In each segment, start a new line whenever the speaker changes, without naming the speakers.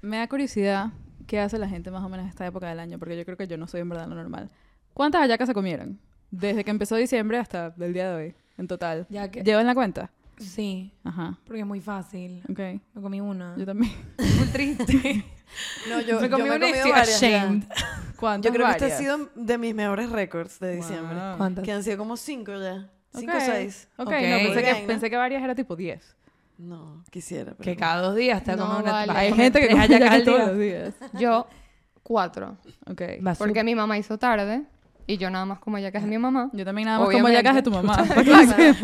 Me da curiosidad qué hace la gente más o menos en esta época del año, porque yo creo que yo no soy en verdad lo normal. ¿Cuántas hallacas se comieron? Desde que empezó diciembre hasta el día de hoy, en total.
Ya que...
¿Llevan la cuenta?
Sí,
Ajá.
porque es muy fácil.
Ok.
Me comí una.
Yo también.
Muy triste.
No, yo,
me
yo
comí
me he
una
comido
estoy
varias
ashamed.
¿Cuántas
Yo creo que este ha sido de mis mejores récords de diciembre.
Wow.
¿Cuántas?
Que han sido como cinco ya. Cinco o seis.
Ok,
Ok.
no, pensé, que, pensé que varias era tipo 10.
No, quisiera. pero
Que
no.
cada dos días te
No,
comes una...
vale.
vas
Hay gente que come
al
todos los días.
Yo, cuatro.
Ok.
Va
Porque mi mamá hizo tarde y yo nada más como hallacas de mi mamá.
Yo también nada más como
Obviamente.
hallacas de tu mamá.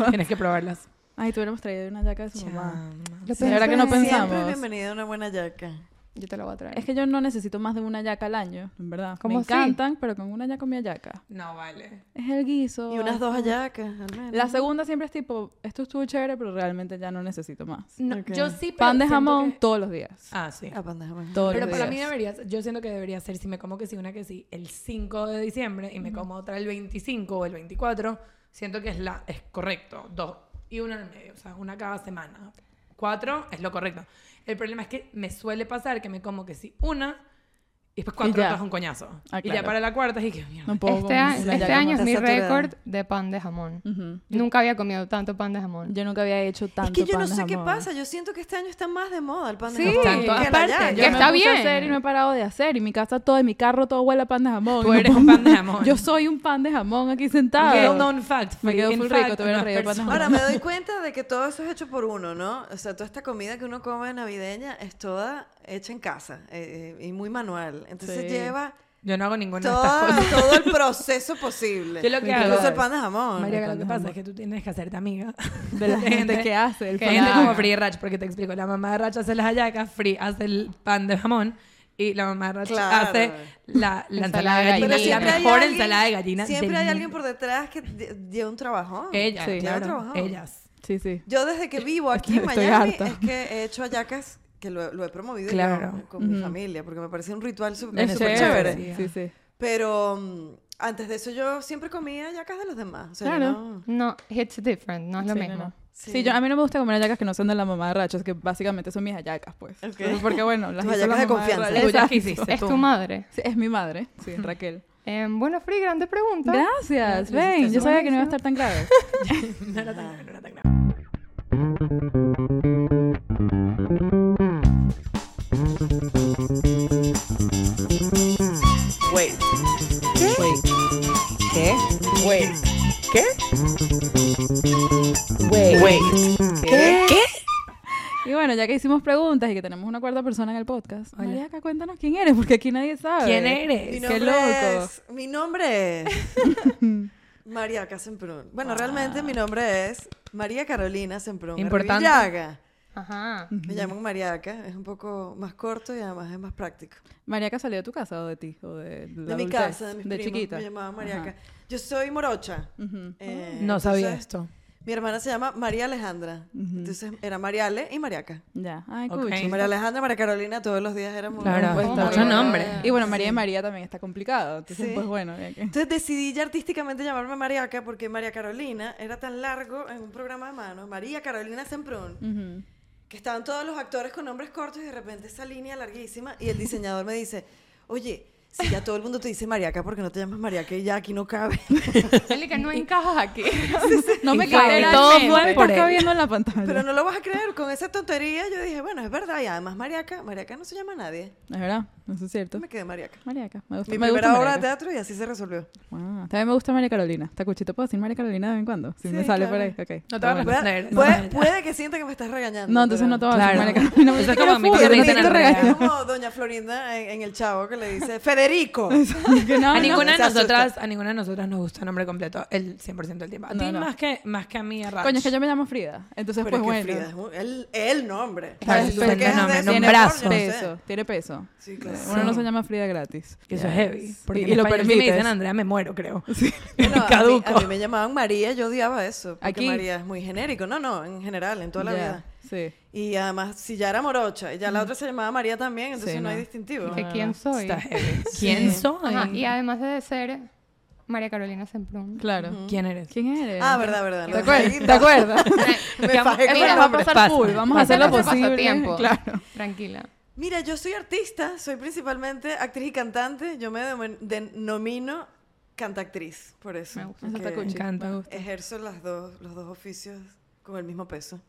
Tienes que probarlas.
Ay, tuviéramos traído una yaca de su mamá.
Chama.
Yo
Sí, ahora que no pensamos.
Siempre bienvenida a una buena yaca.
Yo te la voy a traer.
Es que yo no necesito más de una yaca al año, en verdad.
¿Cómo
Me
así?
encantan, pero con una ya comí yaca.
No, vale.
Es el guiso.
Y unas dos hallacas, al menos.
La segunda siempre es tipo, esto estuvo chévere, pero realmente ya no necesito más.
No,
Ok.
Yo sí, pero
Pan de jamón
que-
todos los días.
Ah, sí.
Ah, pan de jamón.
Todos
Pero
los
para
días.
mí debería, yo siento que debería ser, si me como que sí, una que sí, el 5 de diciembre y me como otra el 25 o el 24, siento que es la es correcto. Dos y una en el medio, o sea, una cada semana. Cuatro es lo correcto. El problema es que me suele pasar que me como que sí, una y después cuatro
ya.
otras un coñazo.
Ah,
Y ya
claro.
para la cuarta que mierda.
No puedo
Este,
una
este año es mi récord de pan de jamón.
Ujú.
Nunca había comido tanto pan de jamón.
Yo nunca había hecho tanto
Es que yo no
pan de
sé qué
jamón.
pasa. Yo siento que este año está más de moda el pan de
Sí,
jamón.
está en
que
todas
la
partes.
yaca.
Yo
Que
me
está
puse a
bien.
hacer y no he parado de hacer. Y mi casa todo, en mi carro todo huele a pan de jamón.
Tú eres un pan de jamón.
Yo soy un pan de jamón aquí sentado.
known fact.
Me quedó
in
full rico, te hubiera traído pan de
persona-
Ahora me doy cuenta de que todo eso es hecho por uno, ¿no? O sea, toda esta comida que uno come navideña es toda hecha en casa eh, eh, y muy manual. Entonces
Sí.
lleva
Yo no hago ninguna de estas cosas.
todo el proceso posible.
Yo lo que
Incluso
hago-
el pan de jamón.
María, lo que pasa
jamón.
es que tú tienes que hacerte amiga
De la gente que hace el pan
gente
jamón.
como Free Rach, porque te explico, la mamá de Rach hace las hallacas, Free hace el pan de jamón y la mamá de
Claro.
hace la, la ensalada
de gallina.
la
siempre hay
mejor
alguien-
ensalada de gallina
Siempre
del
hay alguien por detrás que lle- lleva un trabajo.
Ella,
Sí.
claro,
Lleva trabajo.
ellas.
Sí, sí.
Yo desde que vivo aquí en
Estoy
Miami
harta.
es que he hecho hayacas que lo, lo he promovido yo
Claro.
con mi
Ujú.
familia porque me parece un ritual súper
chévere. Sí, sí.
Pero mm, antes de eso yo siempre comía hallacas de los demás. O sea, yo
Claro.
no-
No, it's different, no es lo
Sí,
mismo.
no, no.
Sí.
Sí, yo, a mí no me gusta comer hallacas que no son de la mamá de Rachos, que básicamente son mis hallacas, pues.
Ok.
Entonces, Porque bueno, las hizo la
hallacas de confianza.
Que hiciste.
Es
tú.
tu madre.
Sí, es mi madre, sí, Raquel.
Eh, bueno, Free, grande pregunta.
Gracias,
hiciste
yo sabía que no iba a estar tan grave.
No era tan grave, no era tan grave.
Wait. ¿Qué?
Wait.
Wait. ¿Qué? ¿Qué?
Y bueno, ya que hicimos preguntas y que tenemos una cuarta persona en el podcast,
Hola.
Mariaca, cuéntanos quién eres, porque aquí nadie sabe.
¿Quién
Mi
eres?
Qué loco.
es... Mi nombre es... María Semprún. Bueno, realmente mi nombre es María Carolina Semprún.
Importante.
Arribillaga.
Ajá.
Me llaman Mariaca, es un poco más corto y además es más práctico.
¿Mariaca salió de tu casa o de ti? O de, la
De mi
adultez?
casa, de mis
De
primos,
chiquita.
me llamaban Mariaca.
Ajá.
Yo soy morocha. Eh,
No sabía
entonces,
esto.
Mi hermana se llama María Alejandra. Entonces era Mariale y Mariaca.
Ya. Ay,
María Alejandra, María Carolina, todos los días éramos...
Claro,
Oh
está
my
mucho
God.
nombre.
Y bueno, María y María también está complicado. Entonces,
Sí.
pues bueno. que-
Entonces decidí ya artísticamente llamarme Mariaca porque María Carolina era tan largo en un programa de mano, María Carolina Semprún, que estaban todos los actores con nombres cortos y de repente esa línea larguísima y el diseñador me dice, oye, si ya todo el mundo te dice Mariaca, ¿por qué no te llamas Mariaca y ya aquí no cabe?
Que no encajas aquí.
No me
Y fue-
cabe
todo fue
no
por él.
cabiendo en la pantalla.
Pero no lo vas a creer, con esa tontería yo dije, bueno, es verdad, y además Mariaca, Mariaca no se llama nadie.
Es verdad, eso es cierto.
Me quedé Mariaca.
Mariaca, me gusta.
Mi
me gusta
primera obra de teatro y así se resolvió.
Ah, también me gusta María Carolina. Está cuchito, ¿puedo decir María Carolina de vez en cuando? Si
Sí,
me sale
claro.
por ahí, ok.
No te va a responder.
Puede,
no,
puede- que sienta que me estás regañando.
No, entonces
pero-
no te voy a decir
Claro.
María Carolina.
Es como
no no
Doña Florinda en, El Chavo que le dice Federico.
Que no,
A
no.
ninguna de nosotras, a ninguna de nosotras nos gusta el nombre completo el 100% del tiempo. A
No,
ti
no.
más que más que a mí, a Rach.
Coño, es que yo me llamo Frida. Entonces,
Pero
pues
es que
bueno.
Frida es el, el nombre.
Sí, sí, sí,
quejas
nombre,
mejor,
brazo.
Peso, tiene peso.
Sí, claro.
Uno no se llama Frida gratis.
Y eso es heavy. Porque
Y-
en
y lo
si me
permites.
dicen Andrea, me muero, creo.
Bueno, a, mí,
Caduco.
a mí me llamaban María, yo odiaba eso. Porque
Aquí.
María es muy genérico. No, no, en general, en toda la
Ya,
vida.
Sí.
Y además, si ya era morocha y ya la otra se llamaba María también, entonces
Sí,
no, hay distintivo.
¿Que ¿Quién soy?
¿Quién soy?
Ajá, y además de ser María Carolina Semprún.
Claro.
¿Quién eres?
¿Quién eres?
Ah, verdad, verdad.
¿Te acuerdas? ¿Te acuerdas?
Me fajé con
va a pasar
Pasa,
full. Vamos a hacer lo posible.
Pasatiempo.
Claro.
Tranquila.
Mira, yo soy artista, soy principalmente actriz y cantante. Yo me denom- denomino cantactriz, por eso.
Me gusta.
Cool. Me encanta.
Me gusta.
Ejerzo las dos, los dos oficios con el mismo peso.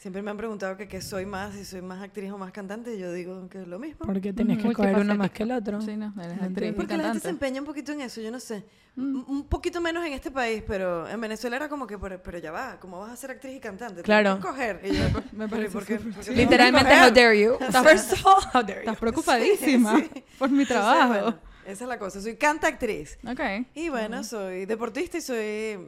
Siempre me han preguntado que qué soy más, si soy más actriz o más cantante, y yo digo que es lo mismo.
¿Por qué tenías que
Muy
coger uno más que el otro?
Sí, no, eres actriz y
Porque la gente se empeña un poquito en eso, yo no sé.
Mm.
Un- poquito menos en este país, pero en Venezuela era como que, pero, pero ya va, ¿cómo vas a ser actriz y cantante?
Claro.
que escoger. Y yo,
Me
"Pero, ¿y
parece
por qué-
súper
por qué
Literalmente, how
que
dare you. First of all, how dare you.
Estás preocupadísima
Sí.
por mi
Entonces,
trabajo.
bueno, esa es la cosa. Soy cantactriz.
Ok.
Y bueno, soy deportista y soy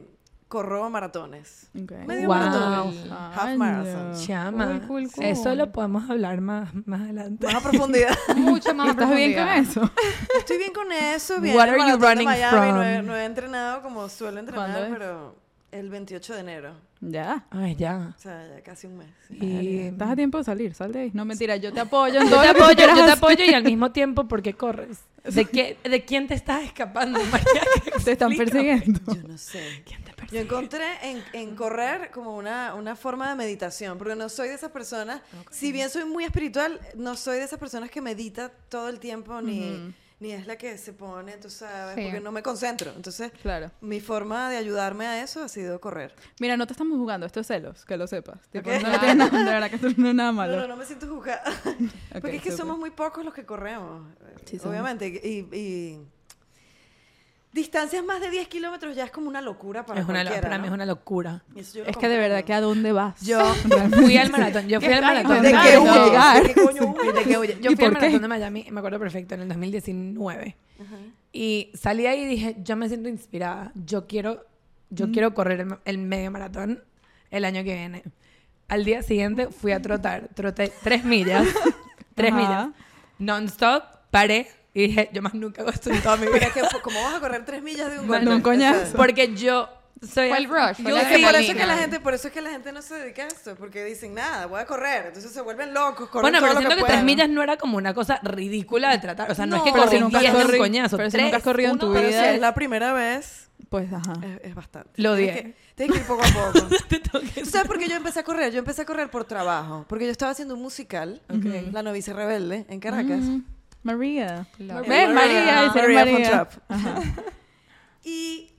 corro maratones.
Ok.
Medio
Wow.
maratón. Half marathon.
Chama,
Cool, cool, cool.
eso lo podemos hablar más, más adelante.
Más a profundidad.
Mucho más
¿Estás bien con
profundidad.
eso?
Estoy bien con eso. Bien
What
el
are you
maratón de
running
Miami. No he,
from?
no he entrenado como suelo entrenar, pero el 28 de enero.
Ya.
Ay, ya.
O sea, ya casi un mes. sí.
Y
Estás a tiempo de salir, sal de ahí. No, mentira, yo te apoyo en
yo te apoyo, yo te apoyo y al mismo tiempo, ¿por qué corres? ¿De, qué, ¿De quién te estás escapando, María?
Te están persiguiendo.
Yo no sé.
¿Quién
Yo encontré en, en correr como una, una forma de meditación, porque no soy de esas personas, si bien soy muy espiritual, no soy de esas personas que medita todo el tiempo, ni, ni es la que se pone, tú sabes,
Sí.
porque no me concentro. Entonces,
Claro.
mi forma de ayudarme a eso ha sido correr.
Mira, no te estamos jugando, esto es celos, que lo sepas. Tipo, no tienes nada, de verdad que esto no es nada
No,
malo.
no, no me siento juzgada.
Ok,
porque es que
súper.
somos muy pocos los que corremos,
Sí,
obviamente. Y, y distancias más de 10 kilómetros ya es como una locura para
Es una, lo-
cualquiera,
para mí
¿no?
es una locura.
Y eso yo lo
Es que de verdad, que ¿a dónde vas?
Yo fui al maratón. Yo fui al maratón
¿De qué
No.
huyes?
Llegar.
¿De qué coño huyes?
¿De qué huye? Yo
¿Y
fui al maratón de Miami, me acuerdo perfecto, en el 2019. Y salí ahí y dije, yo me siento inspirada. Yo quiero, yo quiero correr el, el medio maratón el año que viene. Al día siguiente fui a trotar. Troté tres millas. tres
Ajá.
millas. Non-stop. Paré. Y dije, yo más nunca hago esto en toda mi vida.
Pero es que, ¿cómo vas a correr tres millas de un
Bueno,
golpe?
un coñazo.
Porque yo soy...
Fue el rush, fue
Yo
la
sé, por eso es que la gente, por eso es que la gente no se dedica a esto, porque dicen nada, voy a correr, entonces se vuelven locos, corren
Bueno,
todo
pero
lo
siento que,
que
tres millas no era como una cosa ridícula de tratar. O sea, no, es que
No,
Pero
corrí
si nunca has
10 de un coñazo.
pero si
tres,
nunca has corrido en
uno,
tu
Pero
vida.
si es la primera vez,
Pues, ajá.
es, es bastante.
Lo odié.
que- Tienes que ir poco a poco.
Que
¿Tú sabes por qué yo empecé a correr? Yo empecé a correr por trabajo, porque yo estaba haciendo un musical, La novicia rebelde, en Caracas.
Mm, María. María,
María
María. Ajá.
Y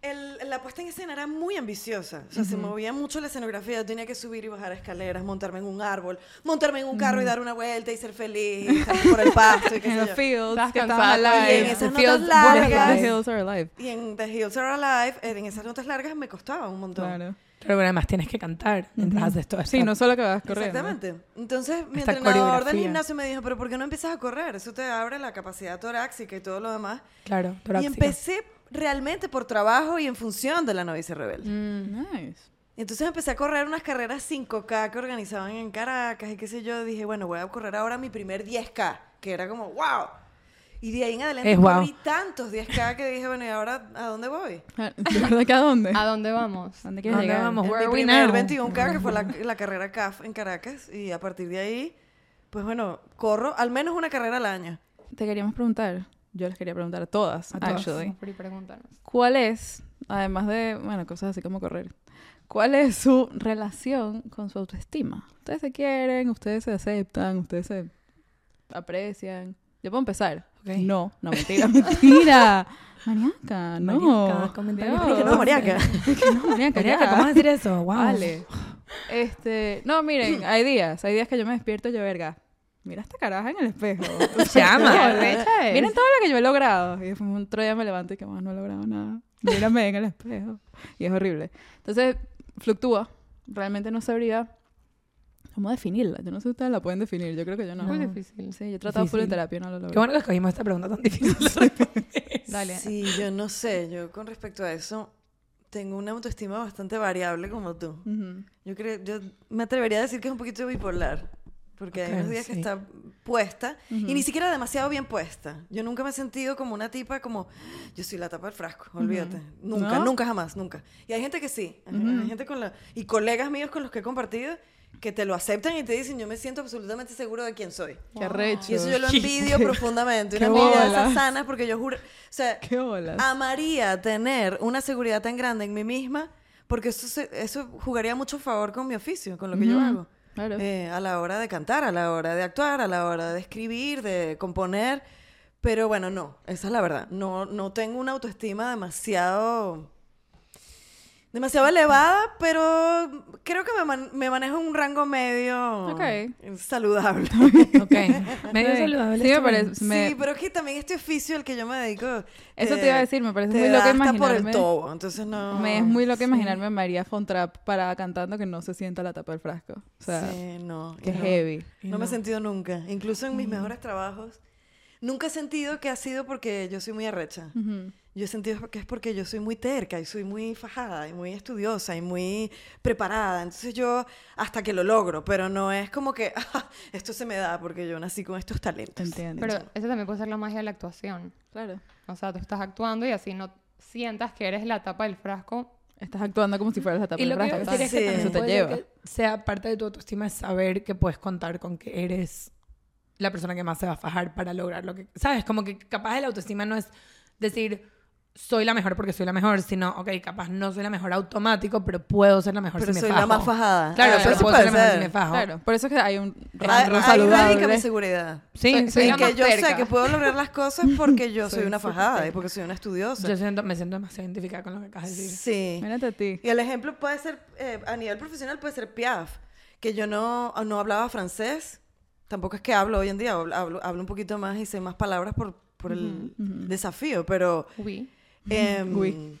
el- la puesta en escena era muy ambiciosa. O sea, se movía mucho la escenografía. Yo tenía que subir y bajar escaleras, montarme en un árbol, montarme en un carro y dar una vuelta y ser feliz, y por el pasto y qué
En
sé
los
yo.
fields,
Estás cansada.
Y en esas
The
notas largas.
The hills are alive.
Y en The Hills Are Alive, en esas notas largas me costaba un montón.
Claro.
Pero además tienes que cantar mientras haces todo esto.
Sí, no solo que vas corriendo.
Exactamente. Entonces, mi
Esta
entrenador del gimnasio me dijo, pero ¿por qué no empiezas a correr? Eso te abre la capacidad torácica y todo lo demás.
Claro,
Y
torácica.
empecé realmente por trabajo y en función de la novicia rebelde.
Mm.
Nice.
Entonces empecé a correr unas carreras 5K que organizaban en Caracas y qué sé yo. Dije, bueno, voy a correr ahora mi primer 10K, que era como, wow. Y de ahí en adelante
Es wow.
tantos 10K que dije, bueno, ¿y ahora a dónde voy?
¿De verdad que a dónde?
¿A dónde vamos?
¿A ¿Dónde
¿A
quieres
dónde
llegar?
vamos? Where
mi primer
now?
21K, que fue la, la carrera CAF en Caracas. Y a partir de ahí, pues bueno, corro al menos una carrera al año.
Te queríamos preguntar, yo les quería preguntar a todas,
A todas.
actually.
Preguntarnos.
¿Cuál es, además de, bueno, cosas así como correr, cuál es su relación con su autoestima? Ustedes se quieren, ustedes se aceptan, ustedes se aprecian. Yo puedo empezar.
Ok.
No, no, mentira, mentira. Mariaca, no.
Mariaca, comentarios.
Que no, Mariaca.
Que no, Mariaca,
Mariaca. ¿cómo decir eso? Wow.
Vale. Este, no, miren, hay días, hay días que yo me despierto y yo, verga, mira esta caraja en el espejo.
Llama.
Miren todo lo que yo he logrado. Y después un otro día me levanto y que más no he logrado nada. Mírame en el espejo. Y es horrible. Entonces, fluctúa. Realmente no sabría cómo definirla. Yo no sé si ustedes la pueden definir. Yo creo que yo no.
Muy difícil.
Sí, yo he tratado full
Difícil.
terapia, no lo logro.
Qué bueno que escogimos esta pregunta tan difícil. de responder.
Dale.
Sí, yo no sé. Yo con respecto a eso, tengo una autoestima bastante variable como tú.
Ujú.
Yo creo, yo me atrevería a decir que es un poquito bipolar. Porque hay
Ok,
unos días que
sí.
está puesta y
Ujú.
ni siquiera demasiado bien puesta. Yo nunca me he sentido como una tipa como, yo soy la tapa del frasco, olvídate. Nunca,
¿No?
nunca jamás, nunca. Y hay gente que sí. Hay- Hay gente con la, y colegas míos con los que he compartido que te lo aceptan y te dicen, yo me siento absolutamente seguro de quién soy.
Qué arrecho.
Y eso yo lo envidio profundamente.
qué
Una envidia de esas sanas porque yo juro, o sea,
Qué
amaría tener una seguridad tan grande en mí misma porque eso, se- eso jugaría mucho favor con mi oficio, con lo que yo
Ujú.
hago.
Claro.
eh, a la hora de cantar, a la hora de actuar, a la hora de escribir, de componer. Pero bueno, no, esa es la verdad. No, no tengo una autoestima demasiado demasiado elevada, pero creo que me, man- me manejo en un rango medio
Ok.
saludable.
Ok. Medio
Sí.
saludable.
Sí, me parece. me-
Sí, pero es que también este oficio al que yo me dedico.
Eso te
eh,
iba a decir, me parece
te
muy loco
hasta por
imaginarme.
el tobo, entonces no.
Me es muy loco imaginarme a María Fontrap para cantando que no se sienta la tapa del frasco. O sea,
Sí, no.
que
no.
heavy.
No me he sentido nunca. Incluso en mis
Mm.
mejores trabajos. Nunca he sentido que ha sido porque yo soy muy arrecha.
Ujú.
Yo he sentido que es porque yo soy muy terca y soy muy fajada y muy estudiosa y muy preparada. Entonces yo hasta que lo logro, pero no es como que "Ah, esto se me da porque yo nací con estos talentos.
Entiendo.
Pero eso también puede ser la magia de la actuación.
Claro.
O sea, tú estás actuando y así no sientas que eres la tapa del frasco.
Estás actuando como si fueras la tapa
Y
del
lo que
frasco.
iba a decir es que
Sí.
Eso te lleva.
que sea parte de tu autoestima es saber que puedes contar con que eres la persona que más se va a fajar para lograr lo que... ¿Sabes? Como que capaz el autoestima no es decir soy la mejor porque soy la mejor, sino, ok, capaz no soy la mejor automático, pero puedo ser la mejor
Pero
si me
soy
fajo.
la más fajada.
Claro,
Ah,
pero
eso
puedo ser
puede
la mejor si
ser.
me fajo.
Claro, por eso es que hay un rango
mi
saludable.
Sí,
seguridad.
Soy-
sí.
soy
En
la
que yo sé
terca.
que puedo lograr las cosas porque yo soy
Soy
una fajada y porque soy una estudiosa.
Yo siento, me siento demasiado identificada con lo que acabas de decir.
Sí.
Mírate a ti.
Y el ejemplo puede ser, eh, a nivel profesional puede ser Piaf, que yo no, no hablaba francés, tampoco es que hablo hoy en día, hablo, hablo, hablo un poquito más y sé más palabras por, por el desafío, pero
Uy.
Uy.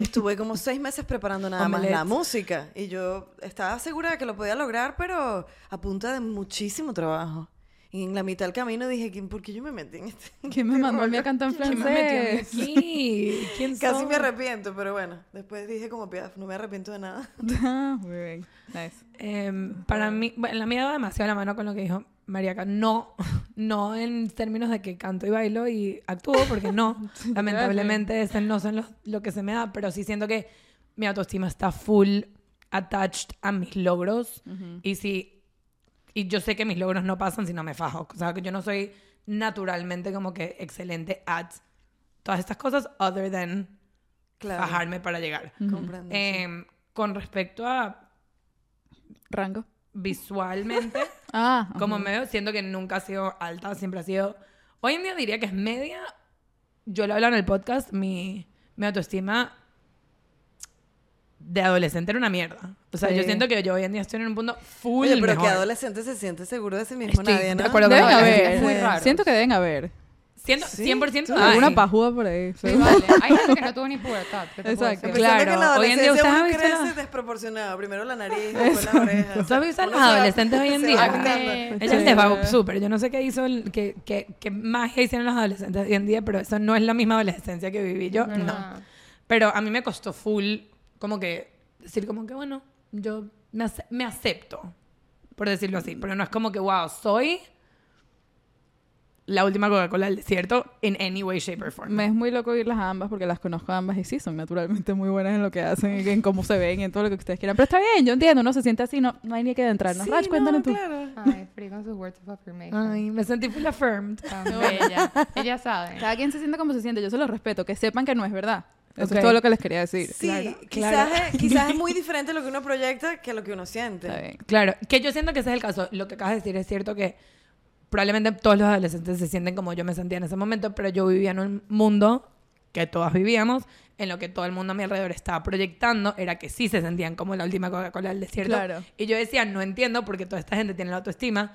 estuve como seis meses preparando nada más la música y yo estaba segura de que lo podía lograr, pero a punta de muchísimo trabajo. Y en la mitad del camino dije, ¿quién- ¿por qué yo me metí en este?
¿Quién me mandó a mí a cantar en
¿Quién me metió
francés?
aquí? ¿Quién
Casi
soy?
me arrepiento, pero bueno, después dije como Piaf, no me arrepiento de nada.
Ah, Muy bien. Nice.
Em, para mí, bueno, la mía va demasiado la mano con lo que dijo Mariaca. No, no en términos de que canto y bailo y actúo, porque no. Lamentablemente, ese no son los, lo que se me da, pero sí siento que mi autoestima está full attached a mis logros. Y si y yo sé que mis logros no pasan si no me fajo. O sea, que yo no soy naturalmente como que excelente at todas estas cosas, other than
Claro.
fajarme para llegar.
Comprendo, sí.
Em, con respecto a
Rango.
visualmente,
Ah.
como
ujú.
me veo, siento que nunca ha sido alta, siempre ha sido... Hoy en día diría que es media. Yo lo hablo en el podcast, mi, mi autoestima de adolescente era una mierda. O sea, yo
Sí.
siento que yo hoy en día estoy en un punto full
Oye, pero
mejor.
que adolescente se siente seguro de sí mismo
Estoy
nadie,
de
¿no?
Deben haber.
Es muy raro.
Siento que deben haber.
Siento,
Sí,
100%
sí.
hay.
Alguna pajuda por ahí.
Sí, vale. Hay gente que no tuvo ni pubertad. ¿qué te puedo
Exacto.
Claro,
que la
hoy en día
adolescencia
ustedes han visto
crece
la-
desproporcionado. Primero la nariz, después las orejas.
¿Tú has visto a
Uno
los
se
adolescentes hoy en
se
día?
Sí.
les va súper. Yo no sé qué hizo, el, qué, qué, qué magia hicieron los adolescentes hoy en día, pero eso no es la misma adolescencia que viví yo. No. Pero a mí me costó full, como que, decir como que, bueno, yo me, ace- me acepto, por decirlo así. Pero no es como que, wow, soy la última Coca-Cola del desierto in any way, shape or form.
Me es muy loco oírlas a ambas porque las conozco a ambas y sí, son naturalmente muy buenas en lo que hacen, y en cómo se ven, y en todo lo que ustedes quieran. Pero está bien, yo entiendo, uno se siente así, no, no hay ni que adentrarnos.
Sí,
Rach, cuéntanos
no,
tú.
claro.
Ay, Free con sus words of affirmation.
Ay, me sentí full affirmed.
Tan bella. Ella sabe.
Cada quien se siente como se siente, yo se los respeto, que sepan que no es verdad. Eso
Ok.
es todo lo que les quería decir.
Sí,
Claro,
quizás,
claro.
Es, quizás es muy diferente lo que uno proyecta que lo que uno siente.
Está bien.
Claro, que yo siento que ese es el caso. Lo que acabas de decir es cierto que probablemente todos los adolescentes se sienten como yo me sentía en ese momento, pero yo vivía en un mundo que todas vivíamos, en lo que todo el mundo a mi alrededor estaba proyectando, era que sí se sentían como la última Coca-Cola del desierto.
Claro.
Y yo decía, no entiendo porque toda esta gente tiene la autoestima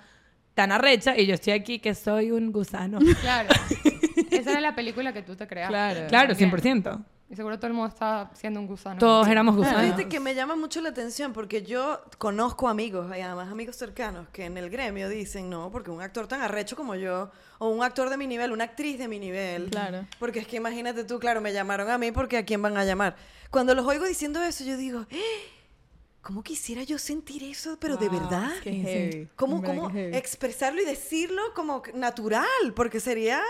tan arrecha y yo estoy aquí que soy un gusano.
Claro. Esa era la película que tú te creaste.
Claro.
claro,
También.
100%.
Y seguro todo el mundo está siendo un gusano.
Todos éramos gusanos.
Fíjate que me llama mucho la atención porque yo conozco amigos, y además amigos cercanos, que en el gremio dicen, no, porque un actor tan arrecho como yo, o un actor de mi nivel, una actriz de mi nivel.
Claro.
Porque es que imagínate tú, claro, me llamaron a mí porque a quién van a llamar. Cuando los oigo diciendo eso, yo digo, "¡Eh! ¿cómo quisiera yo sentir eso, pero de
Wow,
verdad?
Qué heavy.
¿Cómo, cómo
heavy.
expresarlo y decirlo como natural? Porque sería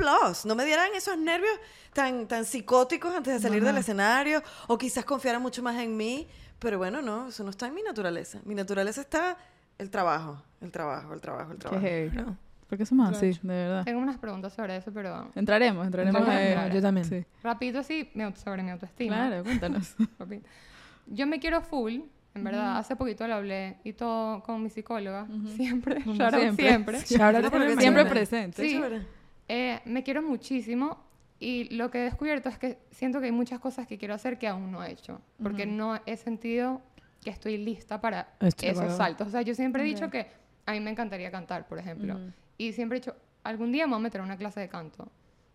plus. No me dieran esos nervios tan, tan psicóticos antes de salir del escenario o quizás confiaran mucho más en mí. Pero bueno, no, eso no está en mi naturaleza. Mi naturaleza está el trabajo, el trabajo, el trabajo, el
Qué
trabajo.
heavy.
No.
¿Por qué somos así? De verdad.
Tengo unas preguntas sobre eso, pero
Entraremos, entraremos.
Vamos a
a-
entrar.
Yo también.
Sí.
rapidito sí, sobre mi autoestima.
Claro, cuéntanos.
Yo me quiero full, En verdad, hace poquito lo hablé y todo con mi psicóloga. Siempre, shout out
siempre.
siempre.
Que
Siempre
hermana.
presente.
Qué
Sí. Eh, me quiero muchísimo y lo que he descubierto es que siento que hay muchas cosas que quiero hacer que aún no he hecho, porque no he sentido que estoy lista para
Estoy
esos
acuerdo.
saltos. O sea, yo siempre he dicho que a mí me encantaría cantar, por ejemplo, y siempre he dicho, algún día me voy a meter a una clase de canto.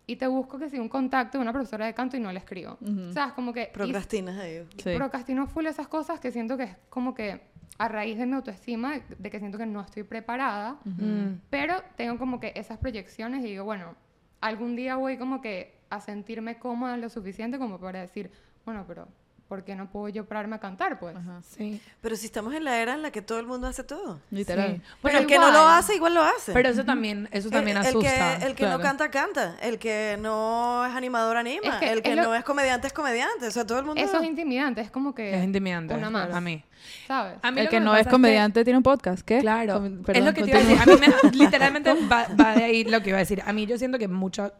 Y te busco que si un contacto de una profesora de canto y no le escribo. O sea, es como que...
Procrastinas ahí.
Sí.
procrastino full esas cosas que siento que es como que a raíz de mi autoestima, de, que siento que no estoy preparada,
Mm.
pero tengo como que esas proyecciones y digo, bueno, algún día voy como que a sentirme cómoda lo suficiente como para decir, bueno, pero ¿por qué no puedo yo pararme a cantar, pues?
Ajá.
Sí.
Pero si estamos en la era en la que todo el mundo hace todo.
Literal.
Sí.
Pero el que no lo hace, igual lo hace.
Pero eso también, eso también
el, el
asusta.
que, el que
claro.
no canta, canta. El que no es animador, anima.
Es que
el que
es lo-
no es comediante, es comediante. O sea, todo el mundo...
Eso es intimidante, es como que...
es intimidante.
Una más.
A mí.
¿Sabes?
A mí
El que no es
que-
comediante tiene un podcast. ¿Qué?
Claro.
Com-
es lo que te iba a decir. A mí me, literalmente va, va de ahí lo que iba a decir. A mí yo siento que mucho,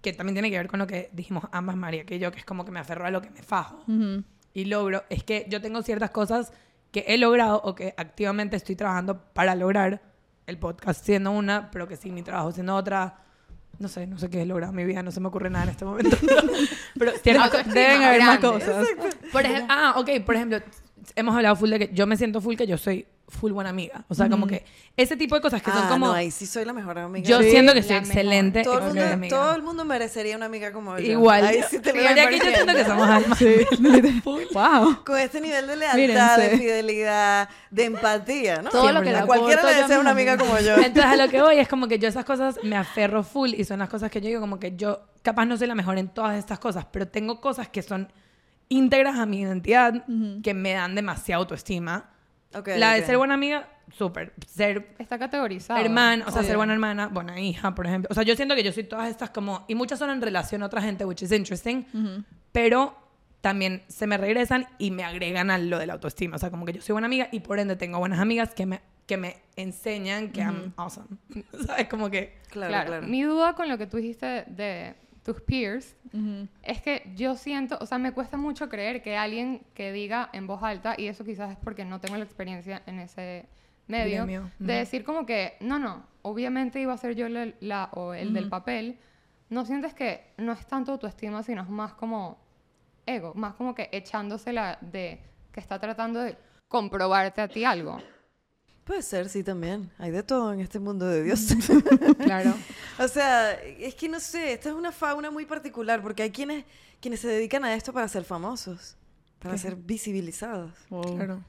que también tiene que ver con lo que dijimos ambas, María, que yo, que es como que me aferro a lo que me fajo
Ujú.
y logro. Es que yo tengo ciertas cosas que he logrado o que activamente estoy trabajando para lograr. El podcast siendo una, pero que sí, mi trabajo siendo otra. No sé, no sé qué he logrado en mi vida, no se me ocurre nada en este momento. pero ciertas
Deben haber más cosas.
por ejemplo, ah, ok, por ejemplo, hemos hablado full de que yo me siento full que yo soy full buena amiga. O sea, como que ese tipo de cosas que son
Ah,
como...
no, ahí sí soy la mejor amiga.
yo
Sí,
siento que
la
soy excelente.
todo, el mundo,
amiga.
todo el mundo merecería una amiga como yo.
Igual.
Ahí sí te lo
María, que yo siento que somos almas.
Sí, wow.
Con este nivel de lealtad,
Mírense.
de fidelidad, de empatía, ¿no?
Todo lo que
a
le
cualquiera le desea una amiga como yo.
Entonces, a lo que voy es como que yo esas cosas me aferro full y son las cosas que yo digo como que yo capaz no soy la mejor en todas estas cosas, pero tengo cosas que son íntegras a mi identidad que me dan demasiada autoestima.
Ok,
la de
ok.
ser buena amiga, súper. Ser
Está categorizado.
hermana, o sea,
Sí.
ser buena hermana, buena hija, por ejemplo. O sea, yo siento que yo soy todas estas como... Y muchas son en relación a otra gente, which is interesting. Pero también se me regresan y me agregan a lo de la autoestima. O sea, como que yo soy buena amiga y por ende tengo buenas amigas que me, que me enseñan que I'm awesome. ¿Sabes? Como que...
Claro,
Claro,
claro.
Mi duda con lo que tú dijiste de tus peers es que yo siento, o sea, me cuesta mucho creer que alguien que diga en voz alta, y eso quizás es porque no tengo la experiencia en ese medio,
Gremio.
de decir como que, no, no, obviamente iba a ser yo la, la- o el del papel, no sientes que no es tanto autoestima, sino es más como ego, más como que echándosela de que está tratando de comprobarte a ti algo.
Puede ser, sí, también. Hay de todo en este mundo de Dios.
Claro.
o sea, es que no sé, esta es una fauna muy particular porque hay quienes, quienes se dedican a esto para ser famosos, para ser visibilizados.
Wow.
claro.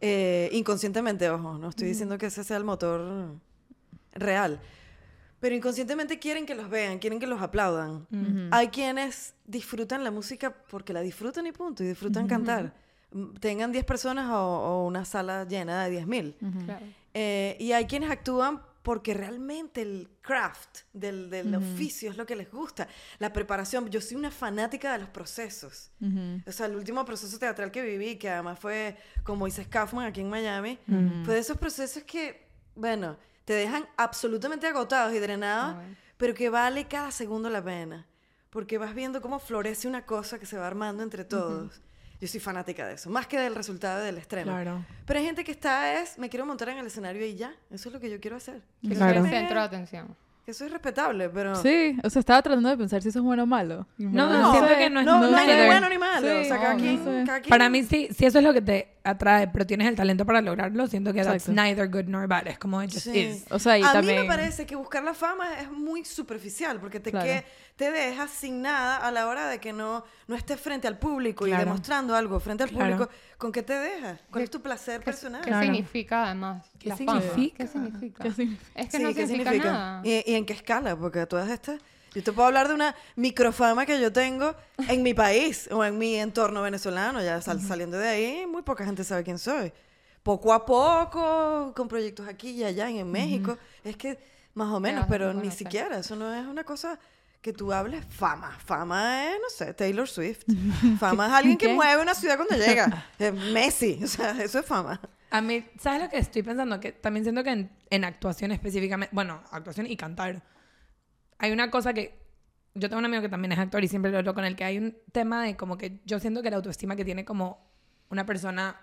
Eh, inconscientemente, ojo, no estoy diciendo que ese sea el motor real. Pero inconscientemente quieren que los vean, quieren que los aplaudan. Hay quienes disfrutan la música porque la disfrutan y punto, y disfrutan cantar. Tengan 10 personas o, o una sala llena de 10.000.
Claro.
Eh, y hay quienes actúan porque realmente el craft del, del oficio es lo que les gusta. La preparación. Yo soy una fanática de los procesos.
Ujú.
O sea, el último proceso teatral que viví, que además fue con Moisés Kaufman aquí en Miami, fue de esos procesos que, bueno, te dejan absolutamente agotados y drenados, pero que vale cada segundo la pena. Porque vas viendo cómo florece una cosa que se va armando entre todos. Yo soy fanática de eso, más que del resultado del estreno.
Claro.
Pero hay gente que está es, me quiero montar en el escenario y ya. Eso es lo que yo quiero hacer.
Que
Claro.
soy el centro de atención.
Que eso es respetable, pero...
Sí, o sea, estaba tratando de pensar si eso es bueno o malo.
No,
No,
siento
sé,
que no es
no, no ni
neither.
bueno ni malo. o sea, cada,
no,
quien,
no
cada quien-
Para mí, sí, si eso es lo que te atrae, pero tienes el talento para lograrlo, siento que that's
Exacto.
neither good nor bad. Es como it just
Sí.
is.
O sea, y
a
también...
mí me parece que buscar la fama es muy superficial porque te,
Claro.
que, te dejas sin nada a la hora de que no, no estés frente al público y
Claro.
demostrando algo frente al
Claro.
público. ¿Con qué te dejas? ¿Cuál es tu placer
¿Qué,
personal?
qué
Claro.
significa además
¿Qué
la fama?
significa?
¿Qué significa?
¿Qué significa?
Es que
Sí,
no
¿qué
significa, nada.
¿Y, y en qué escala? Porque todas estas... Yo te puedo hablar de una microfama que yo tengo en mi país o en mi entorno venezolano. Ya sal- saliendo de ahí, muy poca gente sabe quién soy. Poco a poco, con proyectos aquí y allá, en México. Es que más o menos, pero ni siquiera. Eso no es una cosa que tú hables fama. Fama es, no sé, Taylor Swift. Fama es alguien que
¿Qué?
mueve una ciudad cuando llega. Eh, Messi. O sea, eso es fama.
A mí, ¿sabes lo que estoy pensando? Que también siento que en, en actuación específicamente, bueno, actuación y cantar, hay una cosa que yo tengo un amigo que también es actor y siempre lo hablo con él, que hay un tema de como que yo siento que la autoestima que tiene como una persona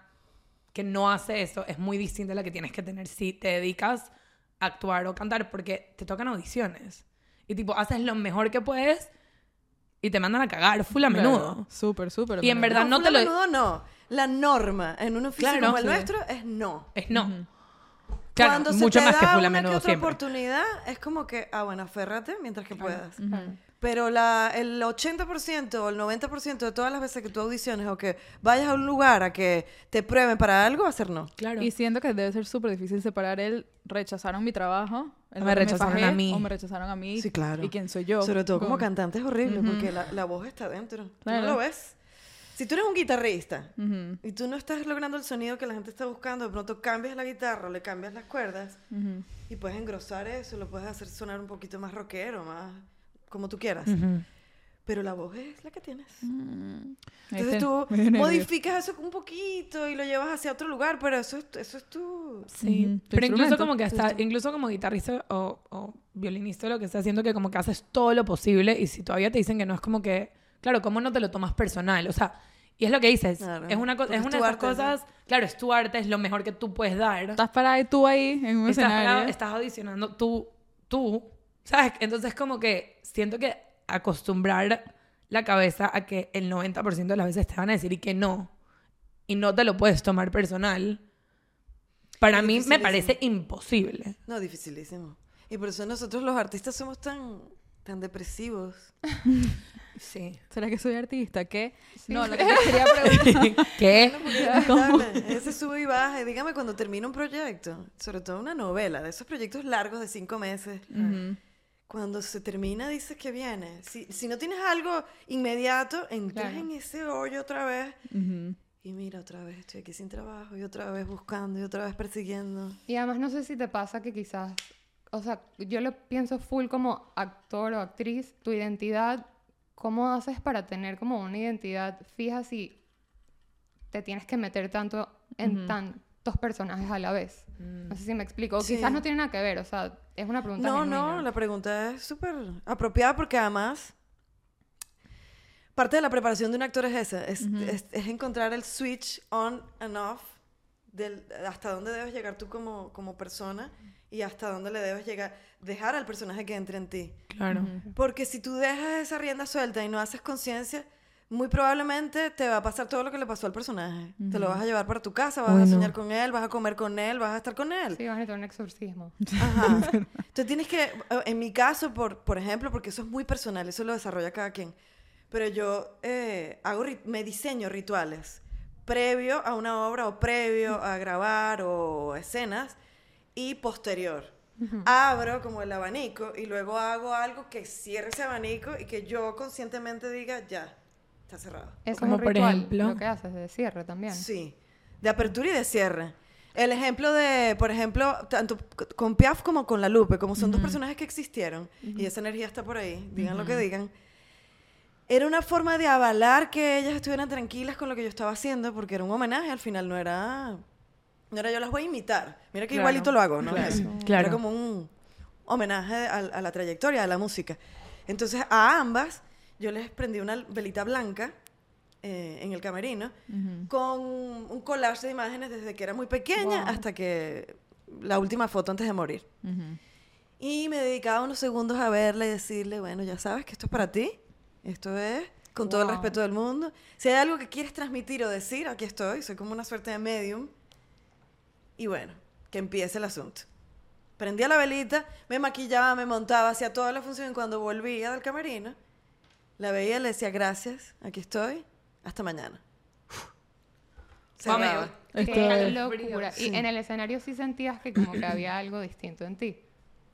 que no hace eso es muy distinta a la que tienes que tener si te dedicas a actuar o cantar, porque te tocan audiciones. Y tipo, haces lo mejor que puedes y te mandan a cagar full a
Claro.
menudo.
Súper, súper. a
Y en verdad no te
a
lo-
menudo no. La norma en un oficio
Claro,
como el
sí.
nuestro es no.
Es no. Claro,
Cuando se
mucho
te
más que
da
full a
una que
menudo
otra
siempre.
oportunidad, es como que, ah, bueno, aférrate mientras que puedas. Pero la, el 80% o el 90% de todas las veces que tú audiciones o que vayas a un lugar a que te prueben para algo, va a ser no.
Claro.
Y siento que debe ser súper difícil separar el rechazaron mi trabajo, el
Me rechazaron
fajé,
a mí.
o me rechazaron a mí.
Sí, claro.
Y quién soy yo.
Sobre todo como cantante es horrible porque la, la voz está dentro. Tú
Claro.
no lo ves. Si tú eres un guitarrista y tú no estás logrando el sonido que la gente está buscando, de pronto cambias la guitarra o le cambias las cuerdas y puedes engrosar eso, lo puedes hacer sonar un poquito más rockero, más como tú quieras. Pero la voz es la que tienes.
Ahí
Entonces tú modificas eso un poquito y lo llevas hacia otro lugar, pero eso es, eso es tu...
Sí,
tu
pero incluso como que hasta, incluso como guitarrista o, o violinista lo que está haciendo que como que haces todo lo posible y si todavía te dicen que no es como que, claro, ¿cómo no te lo tomas personal? O sea, y es lo que dices,
Claro,
es una, es
es
una de esas
arte,
cosas, claro, es tu arte, es lo mejor que tú puedes dar.
Estás parada y tú ahí en un
estás,
escenario.
parado, estás audicionando tú, tú, ¿sabes? Entonces como que siento que acostumbrar la cabeza a que el 90% de las veces te van a decir y que no, y no te lo puedes tomar personal, para
Es
mí me parece imposible.
No, dificilísimo. Y por eso nosotros los artistas somos tan, tan depresivos.
Sí.
¿Será que soy artista? ¿Qué? No, lo que te quería preguntar.
¿Qué?
Inevitable. Ese sube y baja. Dígame cuando termina un proyecto, sobre todo una novela, de esos proyectos largos de cinco meses,
Ujú.
cuando se termina dices que viene. Si, si no tienes algo inmediato, entras
Claro.
en ese hoyo otra vez.
Ujú.
Y mira, otra vez estoy aquí sin trabajo, y otra vez buscando, y otra vez persiguiendo.
Y además no sé si te pasa que quizás, o sea, yo lo pienso full como actor o actriz, tu identidad, ¿cómo haces para tener como una identidad fija si te tienes que meter tanto en tantos personajes a la vez? No sé si me explico. O
Sí.
quizás no tiene nada que ver, o sea, es una pregunta
No,
genuina.
no, la pregunta es súper apropiada porque además parte de la preparación de un actor es esa, es, es- es encontrar el switch on and off del, hasta dónde debes llegar tú como, como persona y hasta dónde le debes llegar, dejar al personaje que entre en ti.
Claro.
Porque si tú dejas esa rienda suelta y no haces conciencia, muy probablemente te va a pasar todo lo que le pasó al personaje. Te lo vas a llevar para tu casa, vas a soñar con él, vas a comer con él, vas a estar con él.
Sí, vas a necesitar un exorcismo.
Ajá. Entonces tienes que, eh, en mi caso, por, por ejemplo, porque eso es muy personal, eso lo desarrolla cada quien, pero yo eh, hago, me diseño rituales previo a una obra o previo a grabar o escenas y posterior. Abro como el abanico y luego hago algo que cierre ese abanico y que yo conscientemente diga, ya, está cerrado.
Como
es un
por
ritual,
ejemplo.
lo que haces de cierre también.
Sí, de apertura y de cierre. El ejemplo de, por ejemplo, tanto con Piaf como con La Lupe, como son dos personajes que existieron, y esa energía está por ahí, digan lo que digan, era una forma de avalar que ellas estuvieran tranquilas con lo que yo estaba haciendo, porque era un homenaje, al final no era, no era yo las voy a imitar. Mira que
Claro,
igualito lo hago, ¿no?
claro.
Eso.
Claro.
Era como un homenaje a, a la trayectoria de la música. Entonces, a ambas, yo les prendí una velita blanca eh, en el camerino con un collage de imágenes desde que era muy pequeña
Wow.
hasta que la última foto antes de morir. Y me dedicaba unos segundos a verla y decirle, bueno, ya sabes que esto es para ti, esto es con todo el respeto del mundo. Si hay algo que quieres transmitir o decir, aquí estoy, soy como una suerte de medium. Y bueno, que empiece el asunto. Prendía la velita, me maquillaba, me montaba, hacía toda la función y cuando volvía del camerino, la veía y le decía, gracias, aquí estoy, hasta mañana. Cerraba.
Esto
Qué locura.
Sí.
Y en el escenario sí sentías que como que había algo distinto en ti.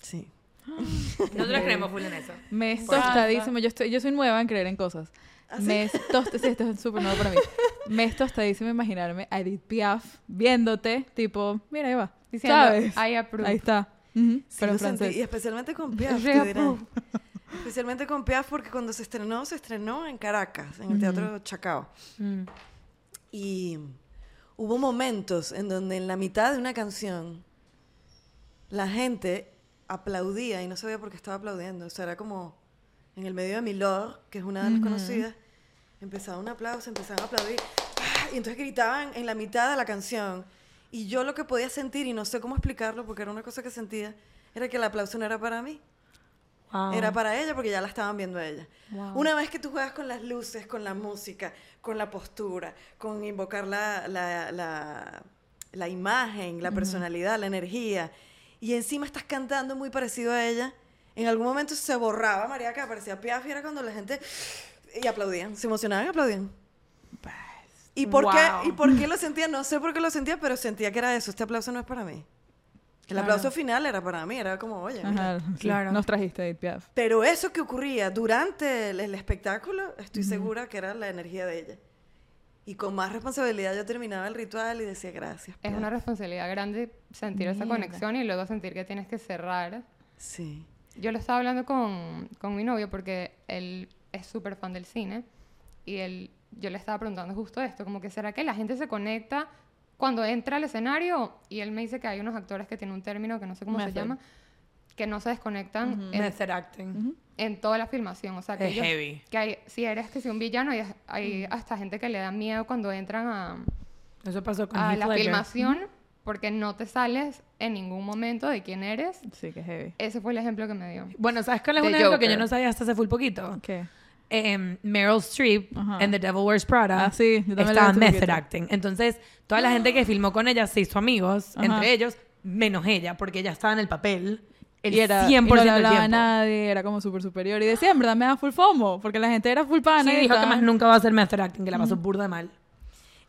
Sí.
Nosotros creemos full en eso.
Me es tostadísimo. Yo, estoy, yo soy nueva en creer en cosas.
¿Ah, sí?
Me es sí, esto es súper nuevo para mí. Me es tostadísimo imaginarme a Edith Piaf viéndote, tipo, mira, ahí va.
Diciendo,
¿Sabes?
I approve.
Ahí está. Ujú,
Sí,
pero francés.
Y especialmente con Piaf. Especialmente con Piaf porque cuando se estrenó, se estrenó en Caracas, en el Teatro Chacao.
Mm.
Y hubo momentos en donde en la mitad de una canción la gente aplaudía y no sabía por qué estaba aplaudiendo. O sea, era como en el medio de Milord, que es una de las conocidas, empezaba un aplauso, empezaban a aplaudir. ¡ah! y entonces gritaban en la mitad de la canción. Y yo lo que podía sentir, y no sé cómo explicarlo, porque era una cosa que sentía, era que el aplauso no era para mí.
Wow.
Era para ella porque ya la estaban viendo a ella. Una vez que tú juegas con las luces, con la música, con la postura, con invocar la, la, la, la imagen, la personalidad, la energía, y encima estás cantando muy parecido a ella, en algún momento se borraba María que aparecía Piaf y era cuando la gente... Y aplaudían, se emocionaban y aplaudían. ¿Y por,
Wow.
qué, ¿Y por qué lo sentía? No sé por qué lo sentía, pero sentía que era eso. Este aplauso no es para mí. El aplauso final era para mí, era como, oye, mira,
Ajá, sí.
Claro.
Nos trajiste Edith Piaf.
pero eso que ocurría durante el, el espectáculo, estoy segura que era la energía de ella. Y con más responsabilidad yo terminaba el ritual y decía gracias.
Es
Piaf".
una responsabilidad grande sentir esa conexión y luego sentir que tienes que cerrar.
Sí.
Yo lo estaba hablando con, con mi novio porque él es súper fan del cine y él, yo le estaba preguntando justo esto, como que será que la gente se conecta cuando entra al escenario y él me dice que hay unos actores que tienen un término que no sé cómo se llama, que no se desconectan en,
Method acting.
en toda la filmación. O sea, que
Es
ellos-
heavy.
que hay, si eres que si un villano, hay, hay hasta gente que le da miedo cuando entran a,
Eso pasó con
a
Heath
la
Ledger.
filmación porque no te sales en ningún momento de quién eres.
Sí, que heavy.
Ese fue el ejemplo que me dio.
Bueno, ¿sabes cuál es
The
un ejemplo que yo no sabía hasta hace full poquito?
¿Qué?
Em, Meryl Streep
Ajá.
en The Devil Wears Prada
Ah, sí, yo
estaba
la
method acting. Entonces, toda la gente que filmó con ella se hizo amigos,
Ajá.
entre ellos, menos ella, porque ella estaba en el papel el
y era
100%
y no le hablaba a nadie, era como súper superior. Y decía, en verdad me da full fomo, porque la gente era full pana.
Sí,
y
dijo que más nunca va a hacer method acting, que la pasó burda de mal.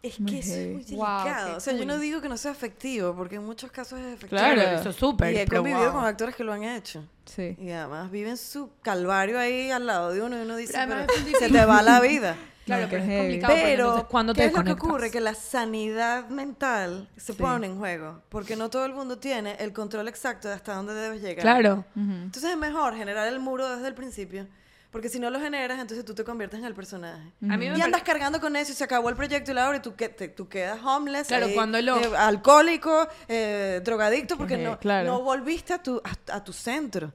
Es que eso es muy
Wow,
delicado.
qué
o sea, yo
cool.
no digo que no sea efectivo, porque en muchos casos es efectivo.
Claro.
Claro, eso es súper.
y he
pero
convivido
wow.
con actores que lo han hecho.
Sí.
Y además viven su calvario ahí al lado de uno y uno dice,
Pero además
"Pero
es muy
se te va la vida.
Claro, pero es complicado. porque
Pero,
entonces, ¿cuándo
¿qué
te
es lo que
desconectas?
ocurre? Que la sanidad mental se
Sí.
pone en juego. Porque no todo el mundo tiene el control exacto de hasta dónde debes llegar.
Claro.
Entonces es mejor generar el muro desde el principio. Porque si no lo generas, entonces tú te conviertes en el personaje.
A mí me
Y andas cargando con eso y se acabó el proyecto y la hora y tú, que, te- tú quedas homeless,
Claro,
ahí,
cuando lo-
eh, alcohólico, eh, drogadicto, porque no,
claro.
no volviste a tu, a, a tu centro.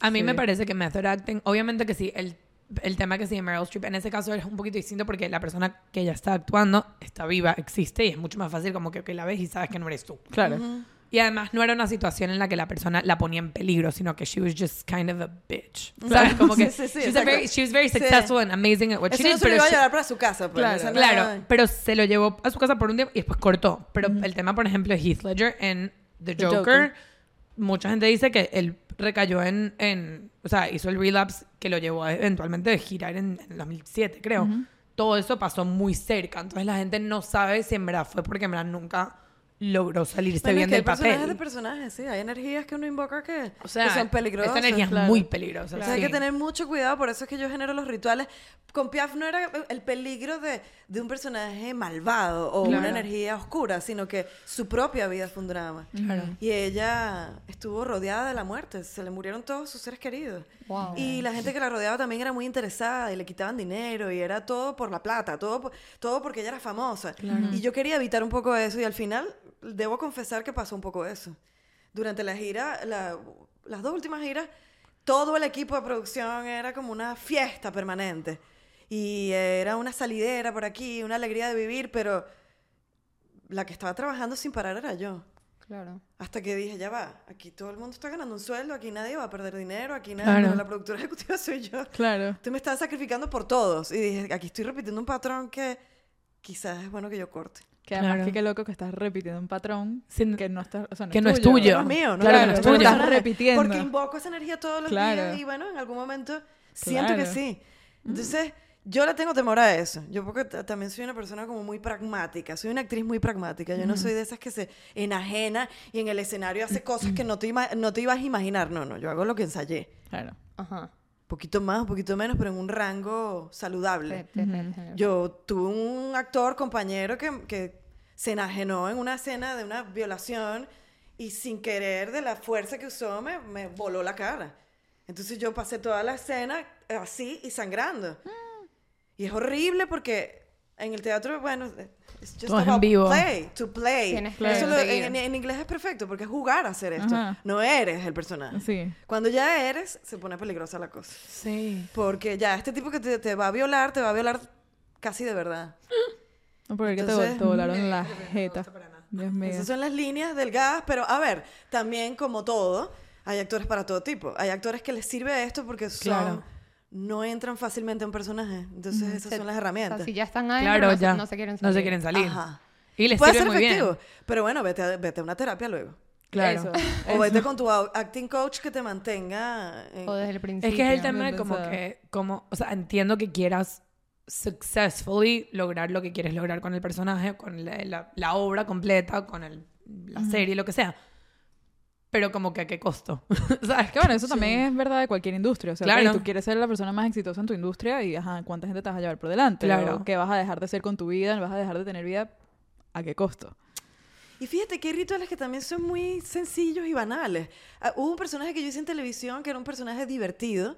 A mí
Sí.
me parece que method acting, obviamente que sí, el, el tema que de Meryl Streep, en ese caso es un poquito distinto porque la persona que ella está actuando está viva, existe y es mucho más fácil como que, que la ves y sabes que no eres tú.
Claro.
Y además no era una situación en la que la persona la ponía en peligro, sino que she was just kind of a bitch. ¿Sabes? Como que
Sí, sí, sí,
she, a very, she was very
Sí.
successful and amazing at what she
Eso no
did,
se lo
pero
iba a
she-
llevar para su casa. Pues,
Claro.
o sea,
Claro, pero se lo llevó a su casa por un tiempo y después cortó. Pero el tema, por ejemplo, Heath Ledger en The
The
Joker,
Joker.
mucha gente dice que él recayó en, en- o sea, hizo el relapse que lo llevó a eventualmente de girar en, en el 2007, creo. Todo eso pasó muy cerca, entonces la gente no sabe si en verdad fue porque en verdad nunca logró salirse
Bueno, es
bien
que hay
del
personajes de
papel.
personajes, sí. Hay energías que uno invoca que,
O sea,
que son peligrosas.
esta energía
claro.
es muy peligrosa.
O sea, hay
sí.
que tener mucho cuidado, por eso es que yo genero los rituales. Con Piaf no era el peligro de, de un personaje malvado o
Claro.
una energía oscura, sino que su propia vida fue un drama.
Claro.
Y ella estuvo rodeada de la muerte, se le murieron todos sus seres queridos.
Wow.
Y la gente que la rodeaba también era muy interesada y le quitaban dinero y era todo por la plata, todo, todo porque ella era famosa. Y yo quería evitar un poco eso y al final debo confesar que pasó un poco eso. Durante la gira, la- las dos últimas giras, todo el equipo de producción era como una fiesta permanente. Y era una salidera por aquí, una alegría de vivir, pero la que estaba trabajando sin parar era yo.
Claro.
Hasta que dije, ya va, aquí todo el mundo está ganando un sueldo, aquí nadie va a perder dinero, aquí nadie,
Claro.
la productora ejecutiva soy yo.
Claro.
Tú me estás sacrificando por todos. Y dije, aquí estoy repitiendo un patrón que quizás es bueno que yo corte.
Que además
Claro.
que qué loco que estás repitiendo un patrón
Sin-
que no está, o sea, no
que
es
no es
tuyo.
tuyo.
No es mío, no
Claro,
es
no es tuyo.
Estás repitiendo.
Porque invoco esa energía todos los
Claro.
días y bueno, en algún momento siento que
Claro.
sí. Entonces, yo le tengo temor a eso. Yo porque también soy una persona como muy pragmática. Soy una actriz muy pragmática. Yo no soy de esas que se enajena y en el escenario hace cosas que no te, ima- no te ibas a imaginar. No, no, yo hago lo que ensayé.
Claro.
Ajá.
Poquito más, un poquito menos, pero en un rango saludable. Yo tuve un actor, compañero, que, que se enajenó en una escena de una violación y sin querer, de la fuerza que usó, me, me voló la cara. Entonces yo pasé toda la escena así y sangrando. Y es horrible porque en el teatro, bueno, it's just
Todo es en
about
vivo.
play, to play.
Tienes que
Eso lo- en, en inglés es perfecto porque es jugar a hacer esto.
Ajá.
No eres el personaje.
Sí.
Cuando ya eres, se pone peligrosa la cosa.
Sí.
Porque ya este tipo que te, te va a violar, te va a violar casi de verdad.
No, porque te,
Entonces-
te volaron la
No me
jeta. Dios mío.
Esas son las líneas delgadas, pero a ver, también como todo, hay actores para todo tipo. Hay actores que les sirve esto porque son,
Claro.
No entran fácilmente a un personaje. Entonces esas son las
O
herramientas.
sea, si ya están ahí,
Claro,
no, se-
ya.
no se quieren salir.
No se quieren salir.
Ajá.
Y les
Puede
sirve
ser
muy
efectivo,
bien.
pero bueno, vete a, vete a una terapia luego.
Claro.
Eso,
O
eso.
vete con tu acting coach que te mantenga. en-
O desde el principio.
Es que es el tema de como que, como, o sea, entiendo que quieras successfully lograr lo que quieres lograr con el personaje, con la, la- la obra completa, con el, la serie, lo que sea. Pero como que a qué costo. ¿Sabes?
Que bueno, eso también es verdad de cualquier industria. O sea,
Claro.
tú quieres ser la persona más exitosa en tu industria y, ajá, ¿cuánta gente te vas a llevar por delante?
Claro.
O ¿Qué vas a dejar de hacer con tu vida? ¿Vas a dejar de tener vida? ¿A qué costo?
Y fíjate que hay rituales que también son muy sencillos y banales. Ah, hubo un personaje que yo hice en televisión que era un personaje divertido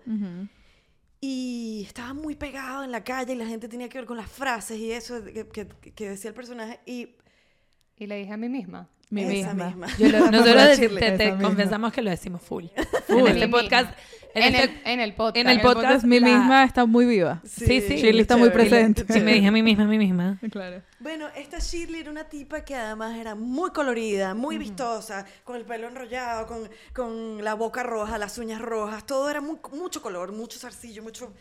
y estaba muy pegado en la calle y la gente tenía que ver con las frases y eso que, que- que decía el personaje. Y
Y le dije a mí misma.
Mi
esa
misma.
misma.
Yo lo- nosotros
decirle.
te, te
misma.
confesamos que lo decimos full.
Full.
En este podcast. En,
En,
este-
el, en el podcast.
en el podcast,
podcast Mi
la-
misma está muy viva.
Sí, sí.
Shirley está muy presente.
Sí, me dije a mí misma, a mí misma.
Claro.
Bueno, esta Shirley era una tipa que además era muy colorida, muy vistosa, con el pelo enrollado, con, con la boca roja, las uñas rojas, todo era muy- mucho color, mucho zarcillo, mucho...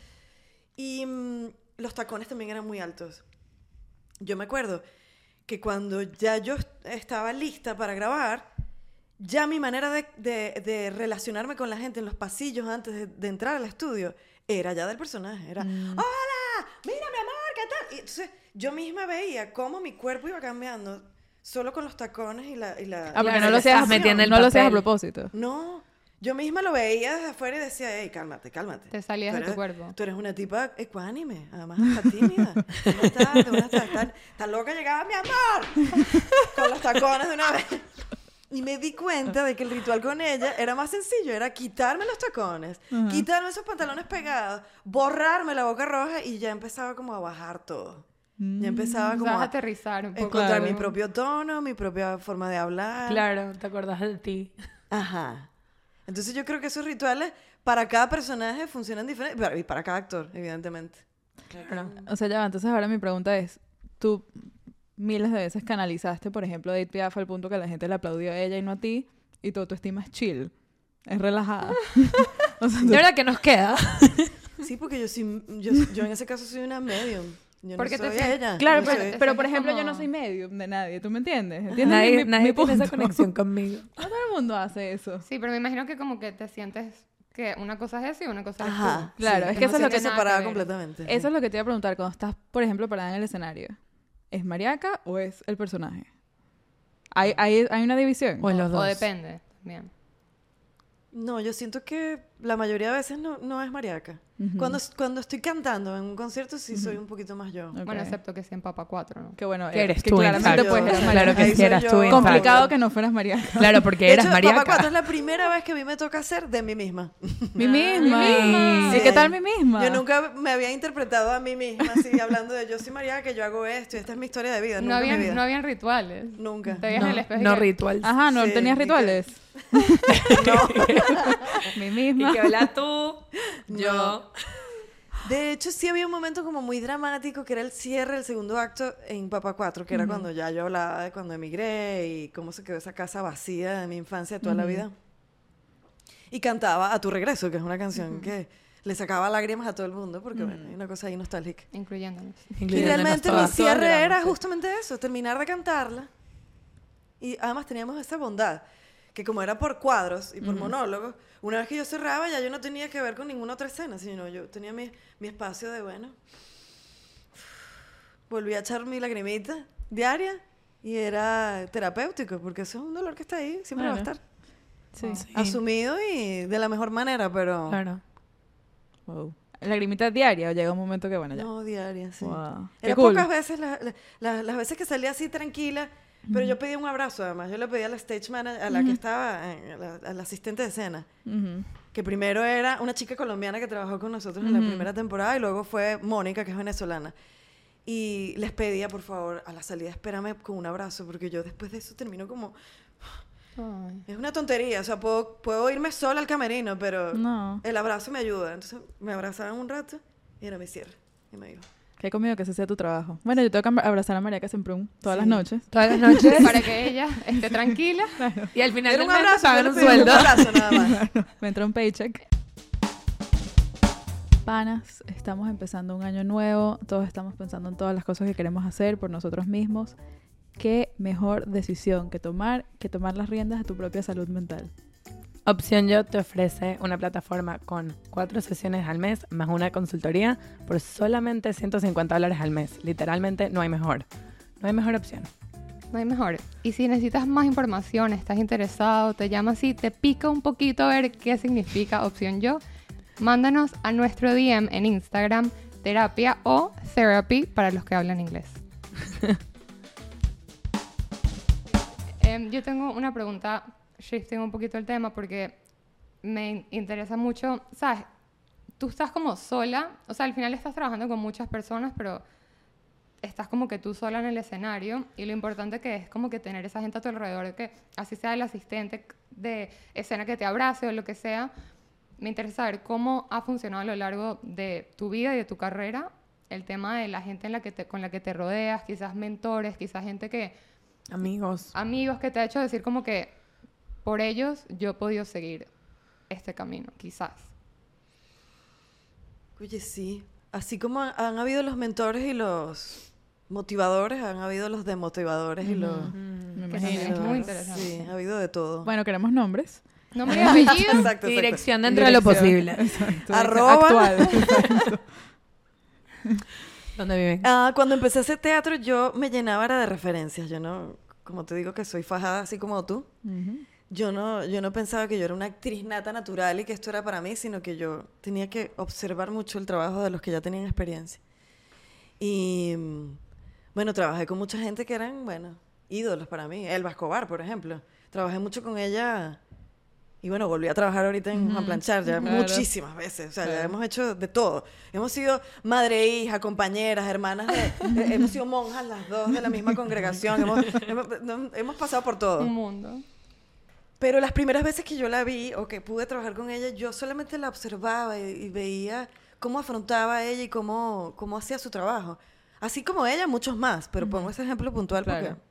Y mm, los tacones también eran muy altos. Yo me acuerdo que cuando ya yo estaba lista para grabar, ya mi manera de, de- de relacionarme con la gente en los pasillos antes de, de entrar al estudio era ya del personaje. Era, hola, mira mi amor, ¿qué tal? Y entonces yo misma veía cómo mi cuerpo iba cambiando solo con los tacones y la... Y la
Ah, porque no lo
estás metiendo
no lo hacías a propósito.
No, yo misma lo veía desde afuera y decía, hey, cálmate, cálmate.
Te salías de tu
eres-
cuerpo.
Tú eres una tipa ecuánime, además hasta tímida. ¿Cómo estás? ¿De dónde estás? ¿Estás, estás loca? Llegaba mi amor con los tacones de una vez. Y me di cuenta de que el ritual con ella era más sencillo, era quitarme los tacones, quitarme esos pantalones pegados, borrarme la boca roja y ya empezaba como a bajar todo. Ya empezaba
O
como
a
a
aterrizar un poco.
encontrar mi
claro.
propio tono, mi propia forma de hablar.
Claro, te acordás de ti.
Ajá. Entonces yo creo que esos rituales para cada personaje funcionan diferente y para cada actor, evidentemente.
Claro.
O sea, ya va, entonces ahora mi pregunta es, tú miles de veces canalizaste, por ejemplo, Edith Piaf al punto que la gente le aplaudió a ella y no a ti, y tu autoestima es chill, es relajada. o sea,
De verdad que nos queda.
Sí, porque yo, sí, yo, yo en ese caso soy una medium. Yo
Porque
no
te
soy
sientes-
ella.
Claro, pero,
soy-
te
pero por ejemplo yo no soy medium de nadie, ¿tú me entiendes? ¿Entiendes
Nadie,
mi,
nadie
mi
tiene esa conexión conmigo.
No todo el mundo hace eso.
Sí, pero me imagino que como que te sientes que una cosa es eso y una cosa es
Ajá.
tú.
Claro,
sí,
es que eso es lo que-
separada completamente. sí.
Eso es lo que te iba a preguntar, cuando estás, por ejemplo, parada en el escenario, ¿es Mariaca o es el personaje? ¿Hay, hay, hay una división?
O en los
O
dos.
depende también.
No, yo siento que la mayoría de veces no, no es mariaca.
Ujú.
cuando, cuando estoy cantando en un concierto sí soy un poquito más yo.
Bueno, excepto que sea en Papa 4, ¿no?
Que bueno,
Que
eh,
eres
que
tú,
claramente puedes ser
Claro que sí eras
yo.
tú.
Complicado que no fueras Mariaca.
Claro, porque
De
eras
hecho,
Mariaca.
Cuatro es la primera vez que a mí me toca hacer de mí misma.
Mi misma.
misma.
¿Y qué tal mi misma?
Yo nunca me había interpretado a mí misma así, hablando de yo soy Mariaca, que yo hago esto y esta es mi historia de vida.
No
Nunca
habían,
vida.
no habían rituales.
Nunca.
Te veías en el espejo y
No
que-
ritual.
Ajá, no
Sí,
tenías
y que-
rituales. mi misma.
Y que habla tú, yo.
De hecho, sí había un momento como muy dramático que era el cierre del segundo acto en Papá 4, que era cuando ya yo hablaba de cuando emigré y cómo se quedó esa casa vacía de mi infancia toda la vida. Y cantaba A tu regreso, que es una canción que le sacaba lágrimas a todo el mundo porque, bueno, hay una cosa ahí nostálgica.
Incluyéndonos.
Y
Incluyéndonos
realmente mi cierre
Todas
era justamente eso, terminar de cantarla. Y además teníamos esa bondad, que como era por cuadros y por monólogos, una vez que yo cerraba ya yo no tenía que ver con ninguna otra escena, sino yo tenía mi, mi espacio de, bueno, volví a echar mi lagrimita diaria y era terapéutico, porque eso es un dolor que está ahí, siempre va a estar
Sí.
Sí.
asumido y de la mejor manera, pero
Claro.
Wow. ¿Lagrimita diaria o llega un momento que, bueno, ya?
no diaria, sí.
Wow.
Era
cool.
pocas veces, la- la- la- las veces que salía así tranquila, pero yo pedía un abrazo además. Yo le pedí a la stage manager, a la que estaba, eh, a la, a asistente de escena, que primero era una chica colombiana que trabajó con nosotros en la primera temporada y luego fue Mónica, que es venezolana. Y les pedía, por favor, a la salida, espérame con un abrazo, porque yo después de eso termino como...
Ay.
Es una tontería, o sea, puedo, puedo irme sola al camerino, pero
No.
el abrazo me ayuda. Entonces me abrazaban un rato y era mi cierre. Y me iba.
Qué
Que he comido que ese sea tu trabajo. Bueno, yo tengo que abrazar a María Casemprún todas las
Sí.
noches.
Todas las noches.
Para que ella esté tranquila.
y al final
Era
del
un
mes
abrazo,
pagan un sueldo.
Un abrazo nada más.
Me entra un paycheck. Panas, estamos empezando un año nuevo. Todos estamos pensando en todas las cosas que queremos hacer por nosotros mismos. ¿Qué mejor decisión que tomar que tomar las riendas de tu propia salud mental?
Opción Yo te ofrece una plataforma con cuatro sesiones al mes más una consultoría por solamente 150 dólares al mes. Literalmente no hay mejor. No hay mejor opción.
No hay mejor. Y si necesitas más información, estás interesado, te llama así, te pica un poquito a ver qué significa opción yo, mándanos a nuestro DM en Instagram, terapia o therapy para los que hablan inglés. Em, yo tengo una pregunta, shifting un poquito el tema, porque me interesa mucho, ¿sabes? Tú estás como sola, o sea, al final estás trabajando con muchas personas, pero estás como que tú sola en el escenario y lo importante que es como que tener esa gente a tu alrededor, que así sea el asistente de escena que te abrace o lo que sea. Me interesa saber cómo ha funcionado a lo largo de tu vida y de tu carrera el tema de la gente con la que te rodeas, quizás mentores, quizás gente que,
Amigos.
amigos que te ha hecho decir como que por ellos yo he podido seguir este camino, quizás.
Oye, sí. Así como han, han habido los mentores y los motivadores, han habido los demotivadores y los...
Me imagino.
es muy interesante.
Sí, ha habido de todo.
Bueno, queremos nombres.
Nombre y apellido.
exacto, exacto.
Dirección dentro de lo posible.
Exacto.
Arroba.
Actual. Exacto.
¿Dónde viven?
Ah, cuando empecé a hacer teatro yo me llenaba era de referencias. Yo no, como te digo que soy fajada así como tú,
Ujú.
yo no, yo no pensaba que yo era una actriz nata natural y que esto era para mí, sino que yo tenía que observar mucho el trabajo de los que ya tenían experiencia. Y bueno, trabajé con mucha gente que eran, bueno, ídolos para mí. Elba Escobar, por ejemplo. Trabajé mucho con ella y bueno, volví a trabajar ahorita en Juan Planchar ya
Claro.
muchísimas veces. O sea, ya
Claro.
hemos hecho de todo. Hemos sido madre e hija, compañeras, hermanas, de- de- hemos sido monjas las dos de la misma congregación. Hemos, hemos, hemos pasado por todo.
Un mundo.
Pero las primeras veces que yo la vi o que pude trabajar con ella, yo solamente la observaba y, y veía cómo afrontaba ella y cómo, cómo hacía su trabajo. Así como ella, muchos más, pero pongo ese ejemplo puntual
Claro.
porque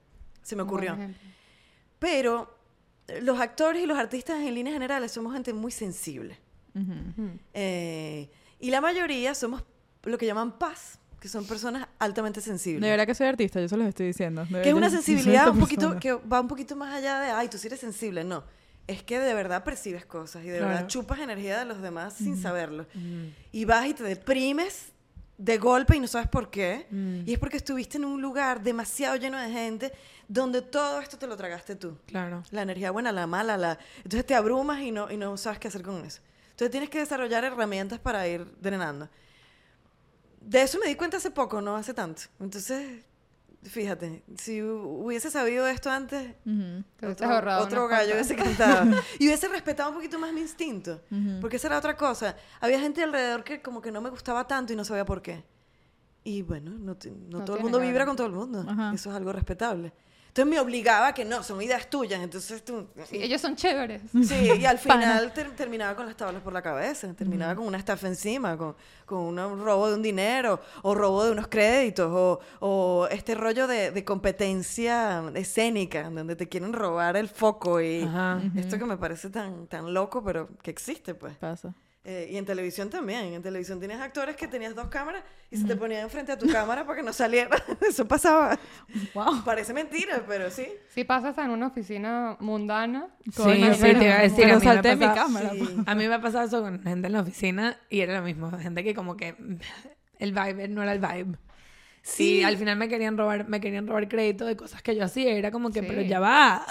se me ocurrió. Pero los actores y los artistas en líneas generales somos gente muy sensible.
Ujú.
Eh, y la mayoría somos lo que llaman paz, que son personas altamente sensibles.
De verdad que soy artista, yo se los estoy diciendo. De
Que es una sensibilidad un poquito,
persona.
que va un poquito más allá de, ay, tú sí eres sensible. No, es que de verdad percibes cosas y de verdad chupas energía de los demás sin saberlo. Y vas y te deprimes de golpe y no sabes por qué.
Mm.
Y es porque estuviste en un lugar demasiado lleno de gente donde todo esto te lo tragaste tú.
Claro.
La energía buena, la mala, la... Entonces te abrumas y no, y no sabes qué hacer con eso. Entonces tienes que desarrollar herramientas para ir drenando. De eso me di cuenta hace poco, no hace tanto. Entonces, fíjate, si hu- hubiese sabido esto antes, otro, otro gallo hubiese cantado. y hubiese respetado un poquito más mi instinto. Porque esa era otra cosa. Había gente alrededor que como que no me gustaba tanto y no sabía por qué. Y bueno, no, te- no
No
todo el mundo vibra con todo el mundo.
Ajá.
Eso es algo respetable. Entonces me obligaba a que no, son ideas tuyas. Entonces tú...
Sí, ellos son chéveres.
Sí, y al final ter- terminaba con las tablas por la cabeza, terminaba con una estafa encima, con, con un robo de un dinero, o robo de unos créditos, o, o este rollo de, de competencia escénica, donde te quieren robar el foco y
Ajá.
esto que me parece tan, tan loco, pero que existe, pues.
Pasa.
Eh, y en televisión también, en televisión tienes actores que tenías dos cámaras y se te ponían enfrente a tu cámara para que no saliera. Eso pasaba.
Wow.
Parece mentira, pero sí.
Si pasas en una oficina mundana,
Sí, sí, te iba a decir,
Pero
a mí me
mi cámara.
Sí.
pues.
A mí me ha pasado eso con gente en la oficina y era lo mismo. Gente que como que el vibe no era el vibe.
Sí.
Y al final me querían robar, me querían robar crédito de cosas que yo hacía. Era como que,
Sí.
pero ya va.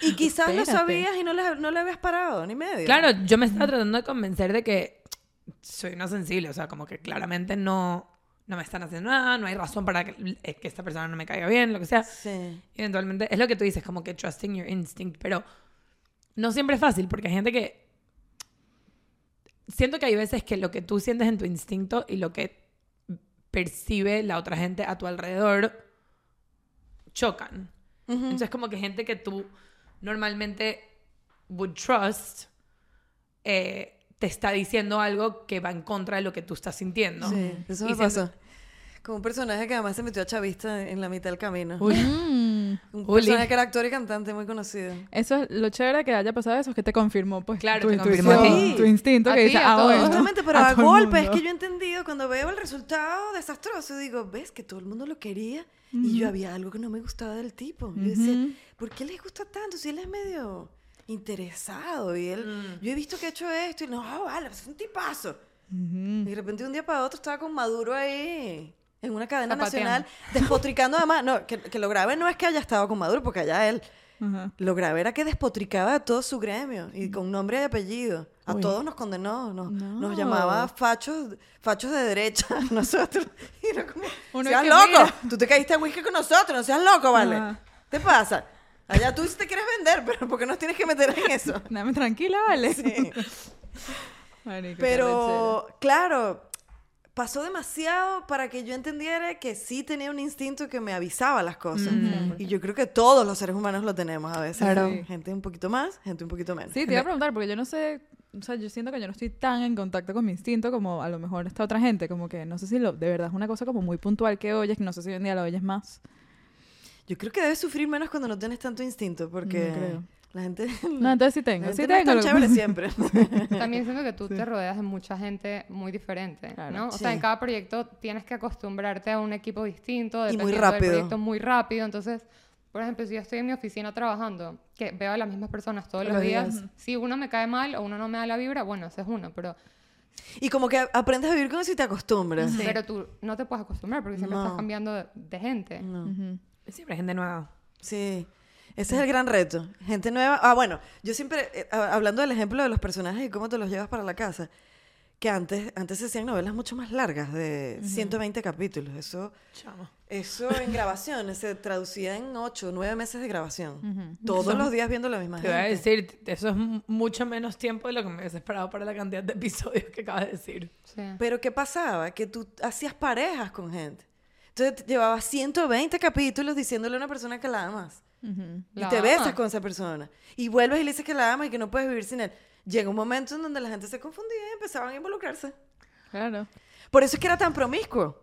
Y quizás lo sabías y no le, no le habías parado, ni medio.
Claro, yo me estaba tratando de convencer de que soy una sensible. O sea, como que claramente no, no me están haciendo nada, no hay razón para que, eh, que esta persona no me caiga bien, lo que sea.
Sí.
Y eventualmente, es lo que tú dices, como que trusting your instinct, pero no siempre es fácil porque hay gente que... Siento que hay veces que lo que tú sientes en tu instinto y lo que percibe la otra gente a tu alrededor chocan. Entonces como que gente que tú normalmente would trust eh, te está diciendo algo que va en contra de lo que tú estás sintiendo.
Sí, eso me pasó. Con un personaje que además se metió a chavista en la mitad del camino.
Mm.
Un
Uli.
personaje que era actor y cantante muy conocido.
Eso es lo chévere que haya pasado eso, es que te confirmó, pues,
Claro,
tu
te confirmó
ti.
tu instinto
A
que dice, ah, bueno.
Justamente, pero a, golpe es que yo he entendido cuando veo el resultado desastroso, digo, ves que todo el mundo lo quería y yo había algo que no me gustaba del tipo. Yo decía,
Ujú.
¿por qué les gusta tanto si él es medio interesado y él, yo he visto que ha hecho esto y no, ah, vale, es un tipazo. Y de repente un día para otro estaba con Maduro ahí en una cadena
Zapateando.
nacional, despotricando además, no, que, que lo grave no es que haya estado con Maduro, porque allá él, lo grave era que despotricaba a todo su gremio y con nombre y apellido. A
Uy.
todos nos condenó, nos,
No.
nos llamaba fachos, fachos de derecha nosotros. Y era como,
Uno
seas loco,
mira.
tú te caíste a whisky con nosotros, no seas loco, ¿vale?
Ajá.
¿Te pasa? Allá tú sí te quieres vender, pero ¿por qué nos tienes que meter en eso?
Dame tranquila, vale.
Sí.
Marico, qué
Pero, claro, pasó demasiado para que yo entendiera que sí tenía un instinto que me avisaba las cosas. Y yo creo que todos los seres humanos lo tenemos a veces.
Claro.
Sí. Gente un poquito más, gente un poquito menos.
Sí, te iba a preguntar, porque yo no sé, o sea, yo siento que yo no estoy tan en contacto con mi instinto como a lo mejor esta otra gente, como que no sé si lo, de verdad es una cosa como muy puntual que oyes, que no sé si hoy en día lo oyes más.
Yo creo que debes sufrir menos cuando no tienes tanto instinto, porque
No creo.
La gente...
No, entonces sí
la
tengo,
gente
sí
no es
tengo.
tan chévere siempre.
También siento que tú te rodeas de mucha gente muy diferente,
Claro.
¿no? O
Sí.
sea, en cada proyecto tienes que acostumbrarte a un equipo distinto,
Y muy rápido.
del proyecto muy rápido. Entonces, por ejemplo, si yo estoy en mi oficina trabajando, que veo a las mismas personas todos los
Los
días,
días.
si uno me cae mal o uno no me da la vibra, bueno, ese es uno, pero,
Y como que aprendes a vivir con eso y te acostumbras.
Sí.
pero tú no te puedes acostumbrar porque siempre
No.
estás cambiando de, de gente.
No.
Ujú.
Siempre hay gente nueva.
Sí, ese es el gran reto. Gente nueva. Ah, bueno, yo siempre, eh, hablando del ejemplo de los personajes y cómo te los llevas para la casa, que antes, antes se hacían novelas mucho más largas, de 120 capítulos. Eso,
Chamo.
eso en grabaciones se traducía en 8 o 9 meses de grabación. Todos los días viendo la misma
Te voy a
gente.
decir, eso es mucho menos tiempo de lo que me hubiese esperado para la cantidad de episodios que acabas de decir.
Sí.
Pero ¿qué pasaba? Que tú hacías parejas con gente. Entonces te- llevabas 120 capítulos diciéndole a una persona que la amas.
Ujú.
Y
La
te besas
amas.
con esa persona. Y vuelves y le dices que la amas y que no puedes vivir sin él. Llega un momento en donde la gente se confundía y empezaban a involucrarse.
Claro.
Por eso es que era tan promiscuo.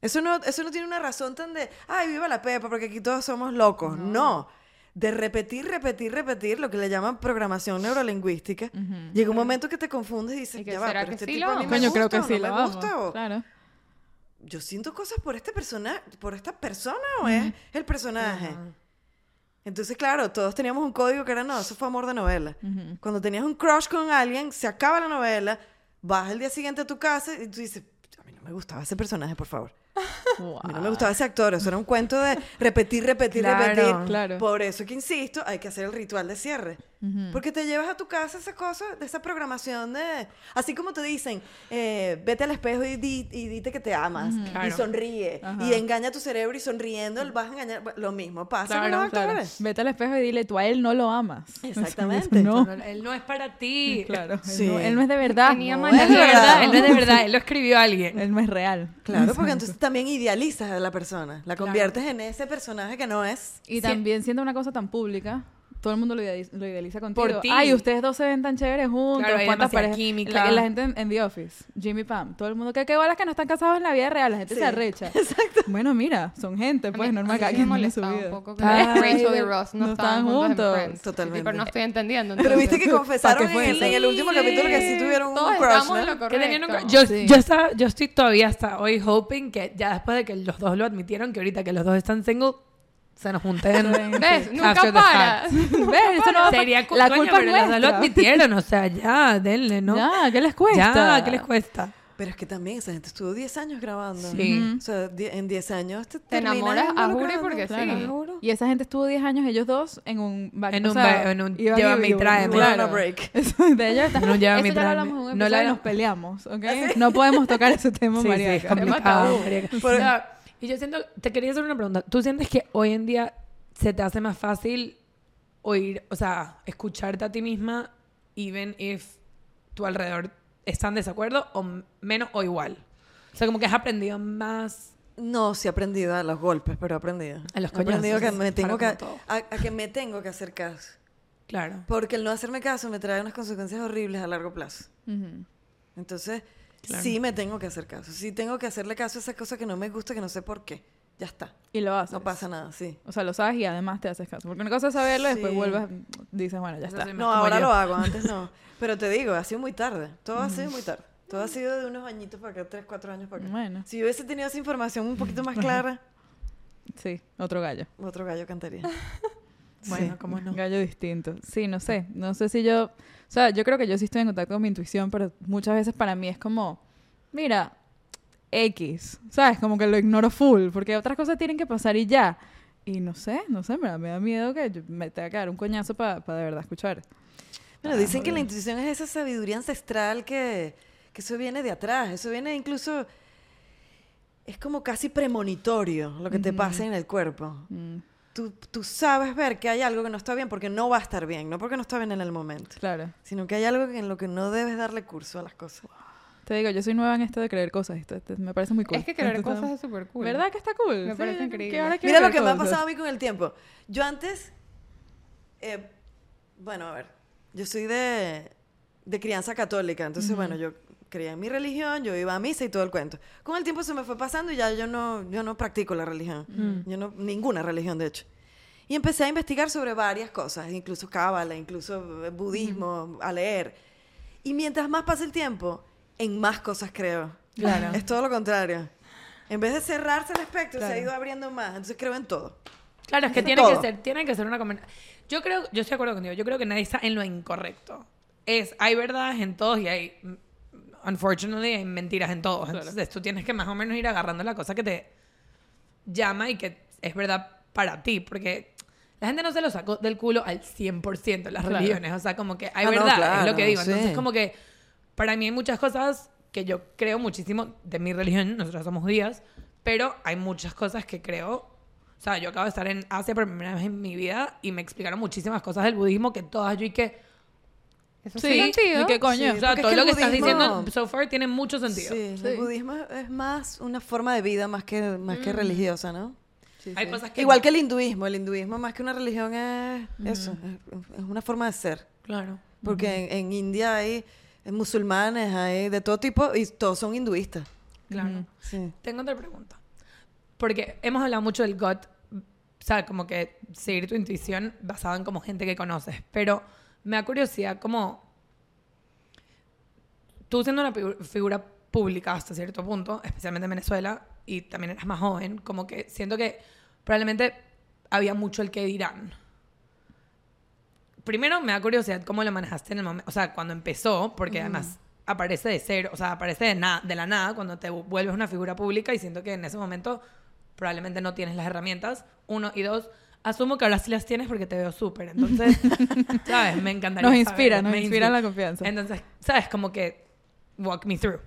Eso no, eso no tiene una razón tan de, ay, viva la pepa, porque aquí todos somos locos. No. De repetir, repetir, repetir, lo que le llaman programación neurolingüística.
Ujú.
Llega un momento que te confundes y dices,
¿Y que
ya va, pero
que
este
sí
tipo a mí me
creo
gusta
que
o
sí
no
lo
me gusta, o
Claro.
yo siento cosas por este persona, por esta persona o es el personaje. Entonces, claro, todos teníamos un código que era no, eso fue amor de novela. Cuando tenías un crush con alguien, se acaba la novela, vas el día siguiente a tu casa y tú dices, a mí no me gustaba ese personaje, por favor. A mí no me gustaba ese actor, eso era un cuento de repetir, repetir,
Claro,
repetir.
claro.
Por eso que insisto, hay que hacer el ritual de cierre.
Ujú.
Porque te llevas a tu casa esa cosa, de esa programación de... Así como te dicen, eh, vete al espejo y, di- y dite que te amas. Y
Claro.
sonríe.
Ajá.
Y engaña a tu cerebro y sonriendo vas a engañar... Lo mismo pasa con
Claro,
los
Claro.
actores.
Vete al espejo y dile, tú a él no lo amas.
Exactamente.
No,
No, él no es para ti.
claro. él
Sí.
no- Él no es de verdad.
Tenía
No, es
Él no es de
verdad.
verdad, él no es de verdad, él lo escribió alguien.
Él no es real.
Claro, porque entonces también idealizas a la persona. La conviertes en ese personaje que no es.
Y también siendo una cosa tan pública, todo el mundo lo idealiza, lo idealiza contigo.
Por ti.
Ay, ustedes dos se ven tan chéveres juntos.
Claro,
¿Cuántas parejas?
química.
La, la gente en, en The Office, Jimmy Pam, todo el mundo que qué bolas que no están casados en la vida real, la gente
Sí,
se arrecha. Exacto. Bueno, mira, son gente,
A
pues
mí-
normal, cada quien tiene su
molestaba un
vida.
poco que
Ay,
Rachel y Ross no,
no
estaban juntos. en
juntos.
Friends.
Totalmente.
Pero no estoy entendiendo.
Pero viste que confesaron
¿Para qué fue
en, el-
eso?
en el último capítulo que sí tuvieron un
Todos
crush,
estamos
¿no?
en lo
Que tenían un crush. yo,
Sí.
yo, estaba, yo estoy todavía hasta hoy hoping que ya después de que los dos lo admitieron, que ahorita que los dos están single, se nos junten.
¿Ves? Nunca para.
¿Ves? Eso no va a pa-
Sería cu-
la culpa es
pero dos lo
nuestra.
admitieron, o sea, ya, denle, ¿no?
Ya, ¿qué les cuesta?
Ya, ¿qué les cuesta?
Pero es que también esa gente estuvo 10 años grabando.
Sí.
O sea, en 10 años te,
Te enamoras a
involucrando.
porque sí.
Claro.
Juro.
Y esa gente estuvo 10 años, ellos dos, en un... back-
En un
sea,
en un llévame y tráeme.
Claro.
break.
Eso de ellos está...
Un llévame y
Eso ya lo
tráeme.
hablamos en un
No la-
nos peleamos, ¿ok? No podemos tocar ese tema,
Sí, sí,
María.
es complicado. marica.
Por-
y yo siento, te quería hacer una pregunta. ¿Tú sientes que hoy en día se te hace más fácil oír, o sea, escucharte a ti misma, even if tu alrededor está en desacuerdo, o menos o igual? O sea, como que has aprendido más
No, sí he aprendido a los golpes, pero he aprendido.
A los
He aprendido que
coñazos,
me tengo que, a, a que me tengo que hacer caso.
Claro.
Porque el no hacerme caso me trae unas consecuencias horribles a largo plazo.
Ujú.
Entonces, sí me tengo que hacer caso. Sí tengo que hacerle caso a esa cosa que no me gusta, que no sé por qué. Ya está.
Y lo haces.
No pasa nada, sí.
O sea, lo sabes y además te haces caso. Porque una cosa es saberlo y después vuelves, dices, bueno, ya
Eso
está.
sí.
No, ahora
yo.
lo hago, antes no. Pero te digo, ha sido muy tarde. Todo ha sido muy tarde. Todo ha sido de unos añitos para acá, tres, cuatro años para acá.
Bueno,
Si yo hubiese tenido esa información un poquito más clara,
sí, otro gallo.
otro gallo cantaría.
Bueno,
Sí.
cómo no.
Un gallo distinto. Sí, no sé. No sé si yo... O sea, yo creo que yo sí estoy en contacto con mi intuición, pero muchas veces para mí es como... Mira, X. ¿Sabes? Como que lo ignoro full, porque otras cosas tienen que pasar y ya. Y no sé, no sé, me da, me da miedo que yo me tenga que dar un coñazo para de verdad escuchar.
Bueno, dicen que la intuición es esa sabiduría ancestral que, que eso viene de atrás. Eso viene incluso... Es como casi premonitorio lo que te pasa en el cuerpo.
Mm,
Tú, tú sabes ver que hay algo que no está bien porque no va a estar bien, no porque no está bien en el momento,
claro.
sino que hay algo en lo que no debes darle curso a las cosas.
Te digo, yo soy nueva en esto de creer cosas. Esto, esto me parece muy cool.
Es que creer
Esto está-
cosas es súper cool.
¿Verdad que está cool?
Me parece
que
increíble.
ahora
Mira lo que me ha pasado a mí con el tiempo. Yo antes, eh, bueno, a ver, yo soy de, de crianza católica, entonces, bueno, yo creía en mi religión, yo iba a misa y todo el cuento. Con el tiempo se me fue pasando y ya yo no, yo no practico la religión, yo no, ninguna religión, de hecho. Y empecé a investigar sobre varias cosas, incluso cábala, incluso eh, budismo, a leer. Y mientras más pasa el tiempo, en más cosas creo.
Claro.
Es todo lo contrario. En vez de cerrarse el espectro, se ha
Claro.
ido abriendo más. Entonces creo en todo.
Claro, es que
En
tiene que ser, tiene que ser una. Yo creo, yo estoy de acuerdo contigo, yo creo que nadie está en lo incorrecto. Es, hay verdades en todos y hay, mm, unfortunately, hay mentiras en todos. Entonces tú tienes que más o menos ir agarrando la cosa que te llama y que es verdad para ti, porque la gente no se lo sacó del culo al 100% las
Claro.
religiones, o sea, como que hay
Ah, no,
verdad, es
claro,
lo que digo.
sí.
Entonces como que para mí hay muchas cosas que yo creo muchísimo de mi religión, nosotros somos judías, pero hay muchas cosas que creo o sea, yo acabo de estar en Asia por primera vez en mi vida y me explicaron muchísimas cosas del budismo que todas yo y que...
Eso
Sí,
tiene sentido.
¿y qué coño?
o sea,
es
todo
que
lo
el
que estás
budismo-
diciendo so far tiene mucho sentido.
Sí,
Sí.
el budismo es más una forma de vida más que, más que religiosa, ¿no?
Sí,
Hay
sí.
cosas que...
Igual que el hinduismo. El hinduismo más que una religión es eso. Es, una forma de ser.
Claro.
Porque en, en India hay musulmanes, hay de todo tipo y todos son hinduistas.
Claro.
Sí.
Tengo otra pregunta. Porque hemos hablado mucho del gut, o sea, como que seguir tu intuición basado en como gente que conoces. Pero me da curiosidad como tú siendo una figu- figura pública hasta cierto punto, especialmente en Venezuela, y también eras más joven, como que siento que probablemente había mucho el que dirán. Primero me da curiosidad cómo lo manejaste en el momento, o sea, cuando empezó, porque además aparece de cero, o sea, aparece de, na- de la nada cuando te vuelves una figura pública y siento que en ese momento probablemente no tienes las herramientas, uno, y dos, asumo que ahora sí las tienes porque te veo súper, entonces, ¿sabes? Me encantaría
Nos inspira,
saber,
nos
me
inspira la confianza.
Entonces, ¿sabes? Como que walk me through.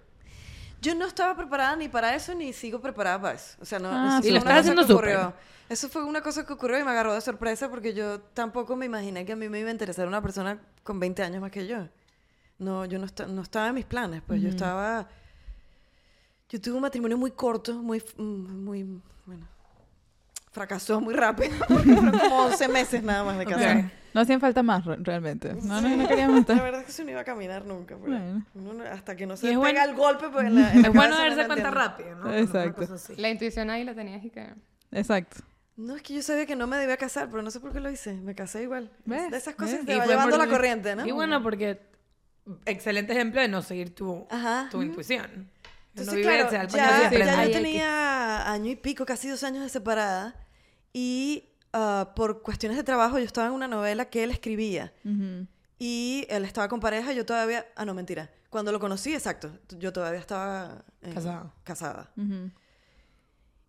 Yo no estaba preparada ni para eso ni sigo preparada para eso. O sea, no.
Ah,
eso
Y
fue
lo
una
estás
cosa
haciendo
que
súper.
ocurrió. Eso fue una cosa que ocurrió y me agarró de sorpresa porque yo tampoco me imaginé que a mí me iba a interesar una persona con 20 años más que yo. No, yo no, esta- no estaba en mis planes, pues yo estaba... Yo tuve un matrimonio muy corto, muy, mm, muy, bueno, fracasó muy rápido, porque fueron como 11 meses nada más de casar.
Ok.
No hacían falta más re- realmente. No, no, no queríamos
La
estar.
verdad es que eso no iba a caminar nunca. pero
Bueno.
uno no- hasta que no se pega
bueno-
el golpe, pues en la, en la
Es bueno darse cuenta rápido, ¿no?
Exacto.
La intuición ahí la tenías y que...
Exacto.
No, es que yo sabía que no me debía casar, pero no sé por qué lo hice. Me casé igual.
¿Ves?
De esas cosas
¿Ves?
te
Y
va llevando la corriente, ¿no?
Y bueno, porque excelente ejemplo de no seguir tu,
Ajá.
tu intuición.
Entonces,
no
claro, ya, ya yo tenía año y pico, casi dos años de separada. Y ah, por cuestiones de trabajo yo estaba en una novela que él escribía. Y él estaba con pareja, yo todavía... Ah, no, mentira. Cuando lo conocí, exacto. Yo todavía estaba... eh,
Casada.
Casada.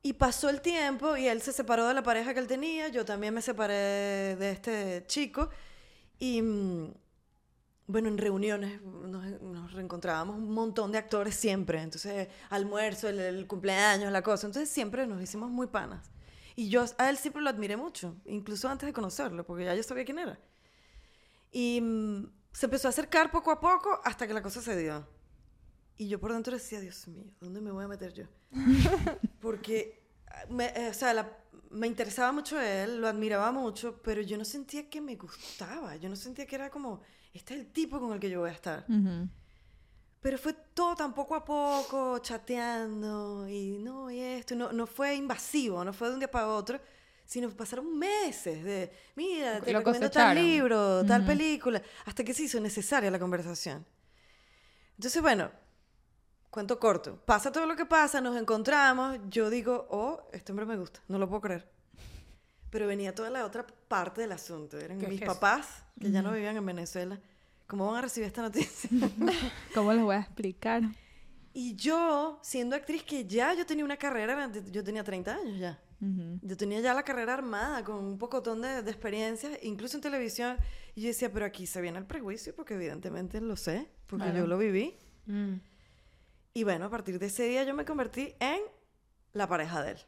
Y pasó el tiempo y él se separó de la pareja que él tenía, yo también me separé de este chico y mm, bueno, en reuniones nos, nos reencontrábamos un montón de actores siempre, entonces almuerzo, el, el cumpleaños, la cosa, entonces siempre nos hicimos muy panas. Y yo a él siempre lo admiré mucho, incluso antes de conocerlo, porque ya yo sabía quién era. Y mm, se empezó a acercar poco a poco hasta que la cosa se dio. Y yo por dentro decía, Dios mío, ¿dónde me voy a meter yo? Porque ah, me, eh, o sea, la- me interesaba mucho él, lo admiraba mucho, pero yo no sentía que me gustaba. Yo no sentía que era como, este es el tipo con el que yo voy a estar.
Ujú.
Pero fue todo tan poco a poco, chateando, y no, y esto, no, no fue invasivo, no fue de un día para otro, sino pasaron meses de, mira, te
Lo
recomiendo tal libro, tal película, hasta que se hizo necesaria la conversación. Entonces, bueno, cuento corto, pasa todo lo que pasa, nos encontramos, yo digo, oh, este hombre me gusta, no lo puedo creer. Pero venía toda la otra parte del asunto, eran
¿Qué
mis
es?
papás, que ya no vivían en Venezuela. ¿Cómo van a recibir esta noticia?
¿Cómo les voy a explicar?
Y yo, siendo actriz, que ya yo tenía una carrera, yo tenía 30 años ya.
Ujú.
Yo tenía ya la carrera armada con un pocotón de, de experiencias, incluso en televisión. Y yo decía, pero aquí se viene el prejuicio, porque evidentemente lo sé, porque
Claro.
yo lo viví.
Mm.
Y bueno, a partir de ese día yo me convertí en la pareja de él.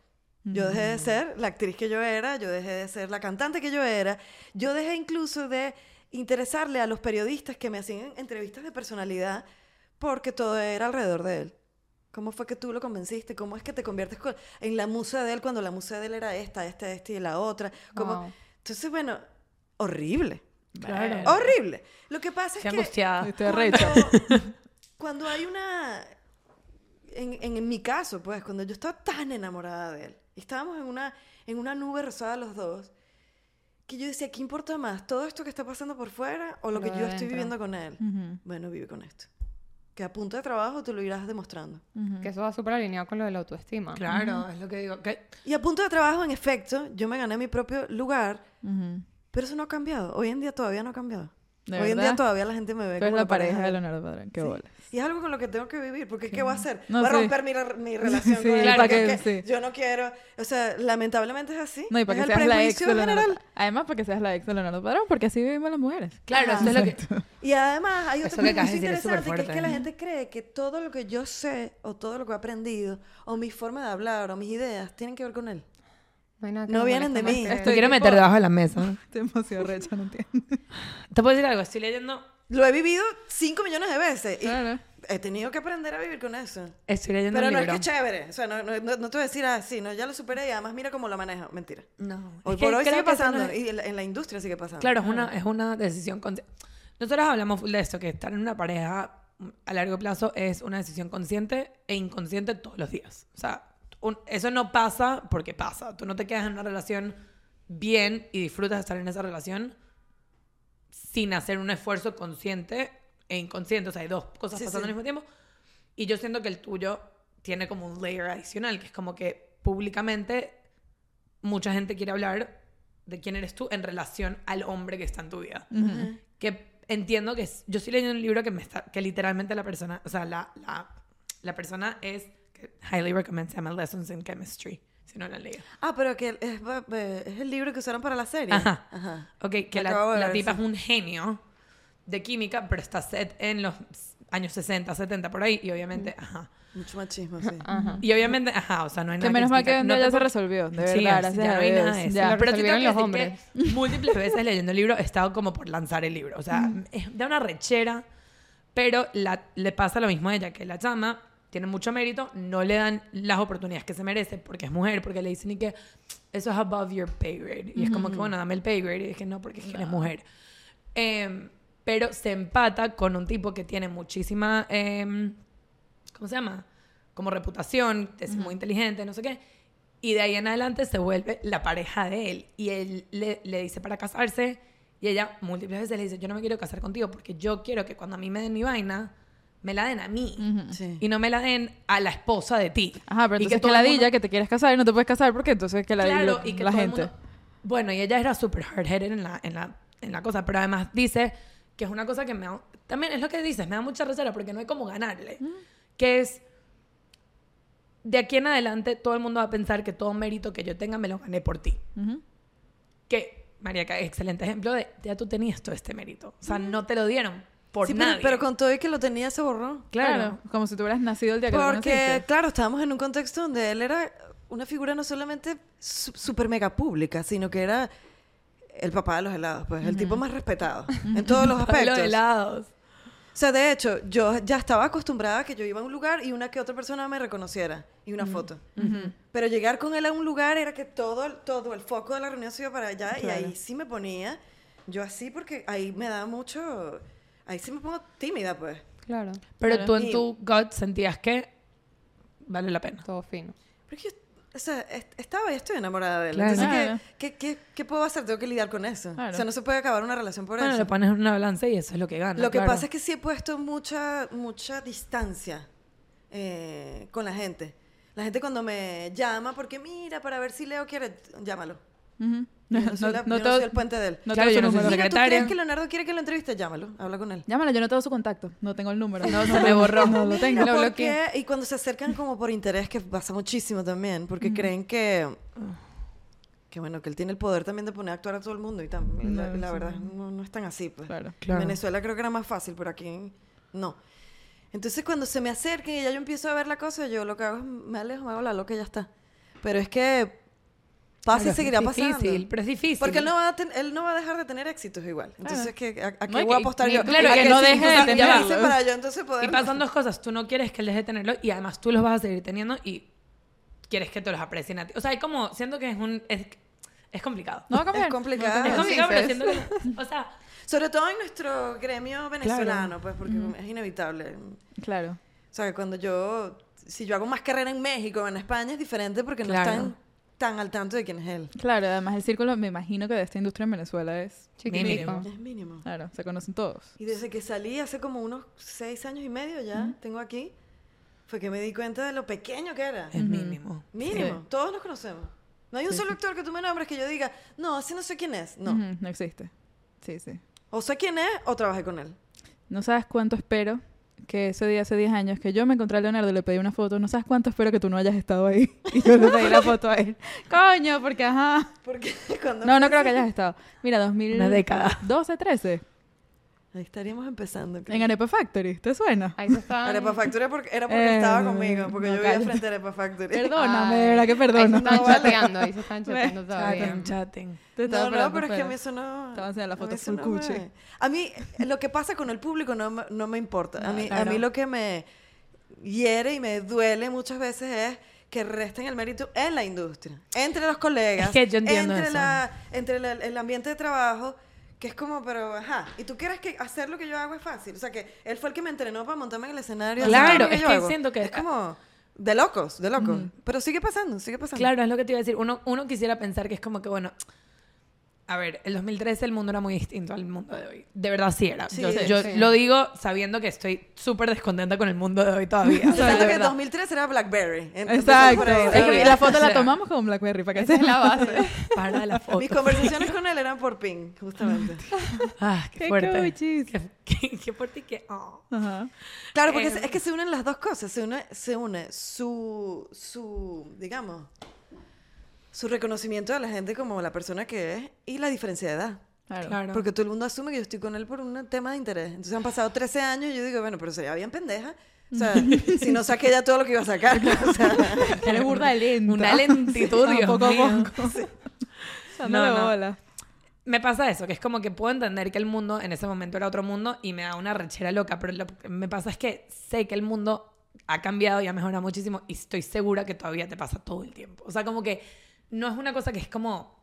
Yo dejé de ser la actriz que yo era, yo dejé de ser la cantante que yo era, yo dejé incluso de interesarle a los periodistas que me hacían entrevistas de personalidad porque todo era alrededor de él. ¿Cómo fue que tú lo convenciste? ¿Cómo es que te conviertes co- en la musa de él cuando la musa de él era esta, esta, esta y la otra? ¿Cómo?
Wow.
Entonces, bueno, horrible.
Claro.
Horrible. Lo que pasa
Qué
es que
angustiada.
Estoy
cuando, cuando hay una... En, en, en mi caso, pues, cuando yo estaba tan enamorada de él, y estábamos en una, en una nube rosada los dos, que yo decía, ¿qué importa más? ¿Todo esto que está pasando por fuera o lo,
Lo
que yo estoy viviendo con él? Bueno, vive con esto. Que a punto de trabajo te lo irás demostrando.
Que eso va súper alineado con lo de la autoestima.
Claro, es lo que digo.
Y a punto de trabajo, en efecto, yo me gané mi propio lugar, pero eso no ha cambiado. Hoy en día todavía no ha cambiado.
¿De
Hoy en día todavía la gente me ve como
la pareja de. Leonardo Padrón. Qué
Sí.
bola.
Y es algo con lo que tengo que vivir, porque ¿qué voy a hacer?
No,
voy a
sí.
romper mi, mi relación
Sí,
con él,
claro que sí.
yo no quiero, o sea, lamentablemente es así.
No, y para
es
que
el
seas la ex
prejuicio
de Leonardo. Además, para que seas la ex de Leonardo Padrón, porque así vivimos las mujeres.
Claro,
Ajá.
eso es lo que...
Y además hay otro
es
interesante, que es que la gente cree que todo lo que yo sé, o todo lo que he aprendido, o mi forma de hablar, o mis ideas, tienen que ver con él.
No,
vienen de mí.
Te quiero meter debajo de la mesa.
Estoy demasiado recha, no entiendo.
Te puedo decir algo, estoy leyendo...
Lo he vivido cinco millones de veces y
Claro.
he tenido que aprender a vivir con eso.
Estoy leyendo
Pero
un
no es
libro.
que es chévere. O sea, no, no, no- no te voy a decir así, no, ya lo superé y además mira cómo lo manejo. Mentira.
No.
Hoy
es que
por hoy sigue
que
pasando.
es-
Y en la, en la industria sigue pasando.
Claro, es una, es una decisión consciente. Nosotros hablamos de esto, que estar en una pareja a largo plazo es una decisión consciente e inconsciente todos los días. O sea, un- eso no pasa porque pasa. Tú no te quedas en una relación bien y disfrutas de estar en esa relación sin hacer un esfuerzo consciente e inconsciente. O sea, hay dos cosas
Sí,
pasando
sí.
al mismo tiempo. Y yo siento que el tuyo tiene como un layer adicional, que es como que públicamente mucha gente quiere hablar de quién eres tú en relación al hombre que está en tu vida.
Ujú.
Que entiendo que es- yo estoy leyendo un libro que me está que literalmente la persona, o sea, la, la, la persona es que highly recommend se llama Lessons in Chemistry, si no la han leído.
Ah, pero que es, es el libro que usaron para la serie.
Ajá.
Ajá.
Ok, que la, la tipa
sí.
es un genio de química, pero está set en los años 60, 70 por ahí y obviamente, ajá.
Mucho machismo, sí.
Ajá.
Y obviamente, ajá, o sea, no hay nada
Que menos mal que
No te
ya se resolvió. De
Sí,
verdad, gracias
ya no hay nada de eso.
Ya.
Pero sí tengo que
los hombres.
que múltiples veces leyendo el libro he estado como por lanzar el libro. O sea, es da una rechera, pero la- le pasa lo mismo a ella, que la chama tiene mucho mérito, no le dan las oportunidades que se merece porque es mujer, porque le dicen y que eso es above your pay grade. Y es como que, bueno, dame el pay grade. Y es que no, porque es que eres mujer. Em, pero se empata con un tipo que tiene muchísima, em, ¿cómo se llama? Como reputación, es muy inteligente, no sé qué. Y de ahí en adelante se vuelve la pareja de él. Y él le, le dice para casarse. Y ella múltiples veces le dice, yo no me quiero casar contigo porque yo quiero que cuando a mí me den mi vaina, me la den a mí.
Sí.
Y no me la den a la esposa de ti.
Ajá, pero
Y
entonces que, la
mundo-
que te quieres casar y no te puedes casar porque entonces que la
claro, y que
la
todo el
gente.
mundo- Bueno, y ella era súper hard-headed en la, en, la, en la cosa, pero además dice que es una cosa que me da... También es lo que dices, me da mucha reserva porque no hay como ganarle. Que es... De aquí en adelante todo el mundo va a pensar que todo mérito que yo tenga me lo gané por ti.
Ujú.
Que, María, que excelente ejemplo de ya tú tenías todo este mérito. O sea, no te lo dieron por
Sí, pero,
nadie.
pero con todo y que lo tenía se borró.
Claro.
Como si tú hubieras nacido el día que lo
Porque,
conociste.
claro, estábamos en un contexto donde él era una figura no solamente su- súper mega pública, sino que era el papá de los helados, pues, el tipo más respetado en todos los
Los
aspectos.
helados.
O sea, de hecho, yo ya estaba acostumbrada a que yo iba a un lugar y una que otra persona me reconociera y una foto. Pero llegar con él a un lugar era que todo, el- todo el foco de la reunión se iba para allá y
Claro.
ahí sí me ponía yo así porque ahí me da mucho... Ahí sí me pongo tímida, pues.
Claro,
Pero
Claro.
tú en tu gut sentías que vale la pena.
todo fino.
Pero es que yo, o sea, est- estaba y estoy enamorada de él.
Claro.
Entonces,
Claro.
¿qué, qué, qué, qué puedo hacer? Tengo que lidiar con eso.
Claro.
O sea, no se puede acabar una relación por
Bueno,
eso.
le pones en una balanza y eso es lo que gana.
Lo que
claro.
pasa es que sí he puesto mucha, mucha distancia eh, con la gente. La gente cuando me llama, porque mira, para ver si Leo quiere, llámalo.
No,
no, soy, la-
no
yo no
todo-
soy el puente de él.
no
Claro, yo no soy
¿tú crees que Leonardo quiere que lo entreviste? Llámalo, habla con él.
Llámalo, yo no tengo su contacto. No tengo el número.
No, se me borró.
No lo tengo. Lo
¿por
bloqueé.
Y cuando se acercan como por interés, que pasa muchísimo también, porque creen que... Que bueno, que él tiene el poder también de poner a actuar a todo el mundo y también. la,
No,
la
sí.
verdad, no, no es tan así, pues.
Claro.
Claro.
En Venezuela creo que era más fácil, pero aquí no. Entonces cuando se me acerquen y ya yo empiezo a ver la cosa, yo lo que hago es me alejo, me hago la loca y ya está. Pero es que pasa
Claro,
y seguirá
es
pasando.
difícil, pero es difícil.
Porque él no, va a ten- él no va a dejar de tener éxitos igual. Entonces, ¿qué- ¿a, a qué
No,
voy a
que-
apostar yo?
claro,
A
que no deje de
dicen para yo entonces poder...
Y pasan dos cosas. Tú no quieres que él deje de tenerlo y además tú los vas a seguir teniendo y quieres que te los aprecien a ti. O sea, hay como... Siento que es un... Es, es complicado.
No.
Es complicado.
Es complicado, pero siento que... O sea...
Sobre todo en nuestro gremio venezolano, pues, porque es inevitable.
Claro.
O sea, que cuando yo, si yo hago más carrera en México o en España es diferente porque
Claro.
no están tan al tanto de quién es él.
Claro, además el círculo, me imagino que de esta industria en Venezuela es...
Chiquitico.
Mínimo.
Es mínimo.
Claro, se conocen todos.
Y desde que salí hace como unos seis años y medio ya, tengo aquí, fue que me di cuenta de lo pequeño que era.
Es mínimo.
Mínimo,
Sí.
todos nos conocemos. No hay un solo actor que tú me nombres que yo diga, no, así no sé quién es. No.
No existe. Sí, sí.
O sé quién es o trabajé con él.
No sabes cuánto espero que ese día, hace 10 años, que yo me encontré a Leonardo y le pedí una foto. No sabes cuánto espero que tú no hayas estado ahí. Y yo le pedí la foto a él. Coño, porque ajá.
Porque cuando...
No, no creo que hayas estado. Mira, 2000...
Una década.
12, 13.
Ahí estaríamos empezando. creo.
En Arepa Factory. ¿Te suena?
Ahí se.
Arepa Factory porque, era porque
Eh,
estaba conmigo, porque
no,
yo vivía frente a Arepa Factory.
Perdóname,
Ay,
de verdad que
Ahí se
perdona.
están chateando, ahí se están chateando todavía.
Chaten, chaten.
Te estaba
No, no,
esperando
pero es que a mí eso no...
Te voy a enseñar la
a mí
foto
eso
full
no
cuchi.
A mí, lo que pasa con el público no me, no me importa. A mí, a
Claro.
mí lo que me hiere y me duele muchas veces es que resten el mérito en la industria, entre los colegas,
Es que yo entiendo
entre,
eso.
la, entre la- el ambiente de trabajo, que es como, pero, ajá, ¿y tú quieres que hacer lo que yo hago es fácil? O sea, que él fue el que me entrenó para montarme en el escenario.
Claro, es que siento que-
Es como de locos, de locos. Pero sigue pasando, sigue pasando.
Claro, es lo que te iba a decir. Uno, uno quisiera pensar que es como que, bueno, a ver, el 2013 el mundo era muy distinto al mundo de hoy. De verdad sí era.
Sí,
yo
sí,
yo
sí.
lo digo sabiendo que estoy súper descontenta con el mundo de hoy todavía. O sea,
que
verdad.
2003 era BlackBerry. Em-
Exacto. Es que la foto la tomamos con Blackberry para que
Esa es
sea
la base.
Para la foto.
Mis conversaciones con él eran por ping, justamente.
Ah, qué,
Qué
fuerte. Qué, qué- qué fuerte y qué... oh.
Ajá.
Claro, porque
Eh,
es, es que se unen las dos cosas. Se une, se une su, su, digamos, su reconocimiento de la gente como la persona que es y la diferencia de edad.
Claro.
Claro.
Porque todo el mundo asume que yo estoy con él por un tema de interés. Entonces han pasado 13 años y yo digo, bueno, pero sería bien pendeja. O sea, si no saqué ya todo lo que iba a sacar. O sea,
Eres burda lenta.
Una lentitud,
Sí,
Dios
poco a
mío.
poco.
No,
Dándole
no.
bola.
Me pasa eso, que es como que puedo entender que el mundo en ese momento era otro mundo y me da una rechera loca, pero lo que me pasa es que sé que el mundo ha cambiado y ha mejorado muchísimo y estoy segura que todavía te pasa todo el tiempo. O sea, como que no es una cosa que es como,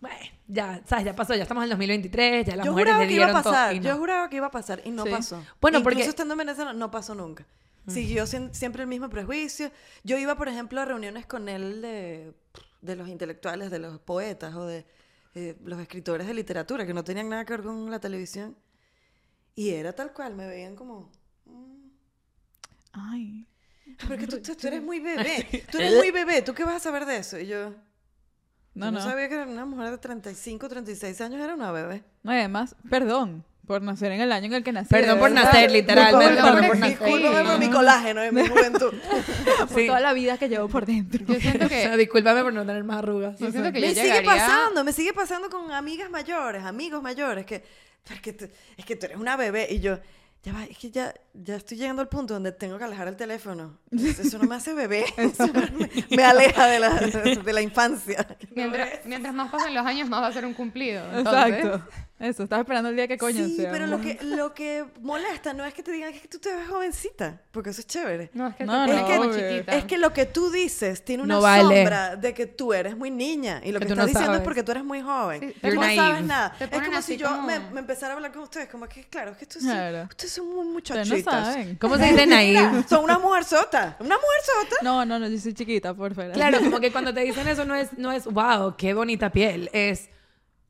bueno, ya, ¿sabes? Ya pasó, ya estamos en el 2023, ya las
yo
mujeres
juraba
le
que iba a
dieron todo
pasar.
y no.
Yo juraba que iba a pasar y no
Sí.
pasó.
Bueno,
Incluso
porque-
estando en Venezuela no pasó nunca. Siguió sien- siempre el mismo prejuicio. Yo iba, por ejemplo, a reuniones con él de, de los intelectuales, de los poetas o de eh, los escritores de literatura que no tenían nada que ver con la televisión. Y era tal cual, me veían como...
Ay.
Porque tú, tú eres muy bebé. Tú eres muy bebé. ¿Tú qué vas a saber de eso? Y yo...
No,
no,
no.
sabía que una mujer de 35, 36 años era una bebé.
No, y además, perdón por nacer en el año en el que nací.
Perdón
de
por nacer, literalmente. Perdón
por,
nacer.
discúlpame por mi colágeno en mi juventud.
Por toda la vida que llevo por dentro.
Yo siento
O sea,
que.
discúlpame por no tener más arrugas.
Yo siento que
me
yo
sigue
llegaría.
pasando, me sigue pasando con amigas mayores, amigos mayores, que, es que, tú, es que tú eres una bebé y yo, ya va, es que ya, ya estoy llegando al punto donde tengo que alejar el teléfono. Eso, no me hace bebé, eso me, me aleja de la, de la infancia.
Mientras, mientras más pasen los años, más va a ser un cumplido. Entonces,
Exacto. Eso, estaba esperando el día que coño
sí,
sea.
pero lo que, lo que molesta no es que te digan que tú te ves jovencita, porque eso es chévere.
No, es que
No,
te
no, obvio.
chiquita.
Es que lo que tú dices tiene una
No vale.
sombra de que tú eres muy niña y lo
Que
que,
tú
estás
no
diciendo es porque tú eres muy joven.
Sí,
tú no
naive.
sabes nada. Es como
así
si yo
como-
me, me empezara a hablar con ustedes, como que claro, es que ustedes
Claro.
ustedes son muy muchachitos.
Saben?
¿Cómo se dice naive?
Son una mujer sota. Una mujer sota.
No, no, no, yo soy chiquita, por fuera.
Claro, como que cuando te dicen eso no es, no es wow, qué bonita piel. Es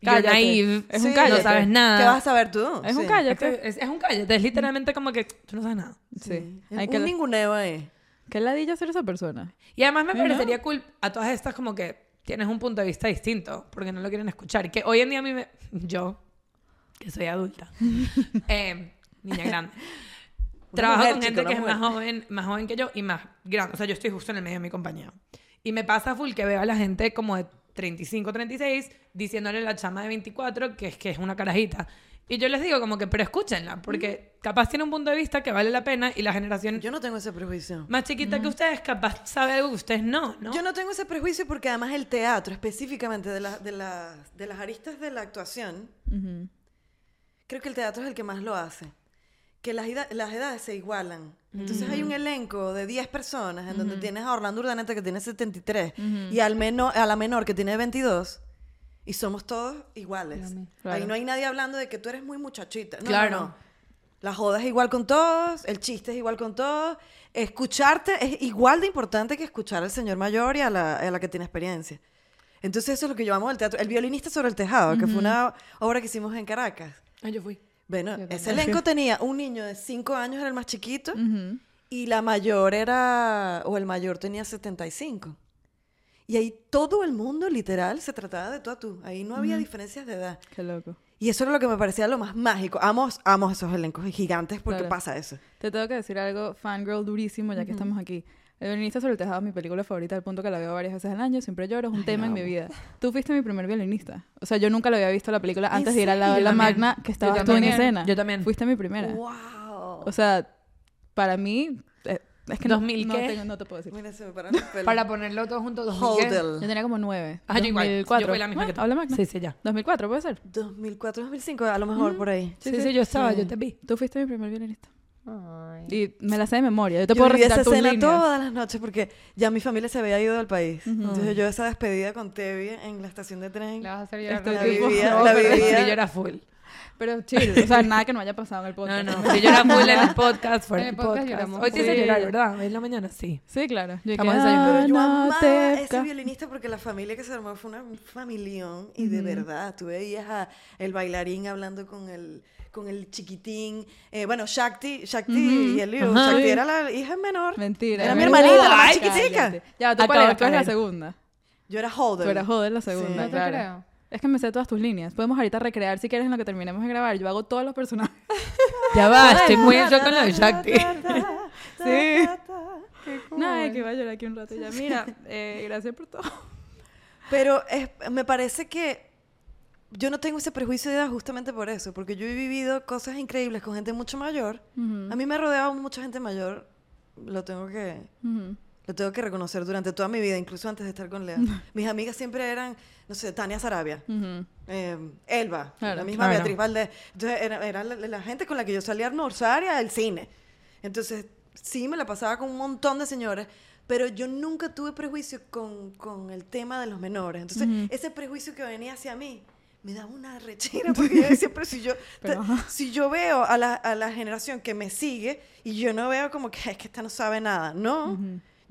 Cállate.
naive,
Es un
Sí,
cállate.
no sabes nada.
¿Qué vas a saber tú?
Es un
Sí.
Es,
cállate.
es, es un cállate, es literalmente como que tú no sabes nada.
Sí.
Un
Hay que...
ninguneo ahí.
¿Qué ladilla ser esa persona?
Y además me
Sí, ¿no?
parecería cool a todas estas como que tienes un punto de vista distinto, porque no lo quieren escuchar. Que hoy en día a mí me... Yo, que soy adulta, eh, niña grande, trabajo
mujer,
con gente que es
mujer.
más joven, más joven que yo y más grande. O sea, yo estoy justo en el medio de mi compañía. Y me pasa full que veo a la gente como de 35, 36 diciéndole a la chama de 24 que es que es una carajita. Y yo les digo como que, pero escúchenla, porque capaz tiene un punto de vista que vale la pena y la generación
Yo no tengo ese prejuicio.
más chiquita que ustedes capaz sabe algo que ustedes no, ¿no?
Yo no tengo ese prejuicio porque además el teatro, específicamente de, la- de, la- de las aristas de la actuación, creo que el teatro es el que más lo hace. Que las, eda- las edades se igualan. Entonces hay un elenco de 10 personas en donde tienes a Orlando Urdaneta que tiene 73 y al menor, a la menor que tiene 22 y somos todos iguales. Ahí
Claro.
no hay nadie hablando de que tú eres muy muchachita. No,
Claro.
no, no. La joda es igual con todos, el chiste es igual con todos. Escucharte es igual de importante que escuchar al señor mayor y a la, a la que tiene experiencia. Entonces eso es lo que yo amo del teatro. El violinista sobre el tejado, que fue una obra que hicimos en Caracas.
Ah, yo fui.
Bueno, ese elenco tenía un niño de 5 años, era el más chiquito,
Ujú.
y la mayor era, o el mayor tenía 75. Y ahí todo el mundo, literal, se trataba de tú a tú. Ahí no había diferencias de edad.
Qué loco.
Y eso era lo que me parecía lo más mágico. Amo, amo esos elencos gigantes porque
Claro.
pasa eso.
Te tengo que decir algo fangirl durísimo, ya que estamos aquí. El violinista sobre el tejado es mi película favorita, al punto que la veo varias veces al año. Siempre lloro, es un tema en mi vida. Tú fuiste mi primer violinista. O sea, yo nunca lo había visto la película
¿En
antes de ir al lado de la
también.
magna, que estabas tú en escena.
Yo también.
Fuiste mi primera.
¡Wow!
O sea, para mí, eh, es que no-
2000
no,
qué?
tengo- no te puedo decir.
Mira, se me paran los pelos.
Para ponerlo todo junto, 2000, ¿qué?
Hodel.
Yo tenía como nueve.
Ah, yo igual.
2004.
Yo fui la misma
Ah,
que tú.
Habla magna.
Sí, sí, ya.
2004, puede ser.
2004, 2005, a lo mejor por ahí.
Sí, sí, yo estaba, yo te vi.
Tú fuiste mi primer violinista.
Ay.
Y me la sé de memoria. Yo te
Yo
puedo recitar
esa
tus
escena
líneas.
todas las noches porque ya mi familia se había ido del país. Entonces yo esa despedida con Tevi en la estación de tren.
Le vas a hacer llorar.
La vivía,
no,
la vivía.
Sí, yo era full.
Pero chill, o sea, nada que no haya pasado en el
No,
podcast.
no, sí, yo era full en el podcast, fuera
En el
del
podcast
podcast.
lloramos
Hoy te hice
full.
llorar, ¿verdad? Hoy en la mañana, sí.
Sí, claro. Yo
Estamos
que,
desayunando.
Yo
"Ah, no
amaba
te
a ese
ca-".
violinista porque la familia que se armó fue una familión y de verdad, tú veías a el bailarín hablando con el con el chiquitín, eh, bueno, Shakti, Shakti y Eliu,
Ajá.
Shakti
Sí.
era la hija menor.
Mentira.
Era mi hermanita, la más chiquitica.
cállate. Ya, ¿tú cuál eres? La segunda.
Yo era Holden.
Tú eras joder la segunda,
Sí.
No te
claro. Es que me sé todas tus líneas. Podemos ahorita recrear si quieres en lo que terminemos de grabar. Yo hago todos los personajes.
Ya va, estoy muy en shock con lo de Shakti.
Sí. No, ay, que voy a llorar aquí un rato ya. Mira, eh, gracias por todo.
Pero es- me parece que yo no tengo ese prejuicio de edad justamente por eso, porque yo he vivido cosas increíbles con gente mucho mayor. A mí me ha rodeado mucha gente mayor, lo tengo que
Ujú.
Lo tengo que reconocer durante toda mi vida, incluso antes de estar con Lea. Mis amigas siempre eran, no sé, Tania Sarabia,
Ujú.
eh, Elba,
Claro,
la misma
claro.
Beatriz Valdés. Entonces era, era la, la gente con la que yo salía a al cine. Entonces sí me la pasaba con un montón de señores, pero yo nunca tuve prejuicio con, con el tema de los menores. Entonces ese prejuicio que venía hacia mí me daba una rechera porque yo decía, pero si yo,
Pero,
si yo veo a la, a la generación que me sigue y yo no veo como que es que esta no sabe nada, no.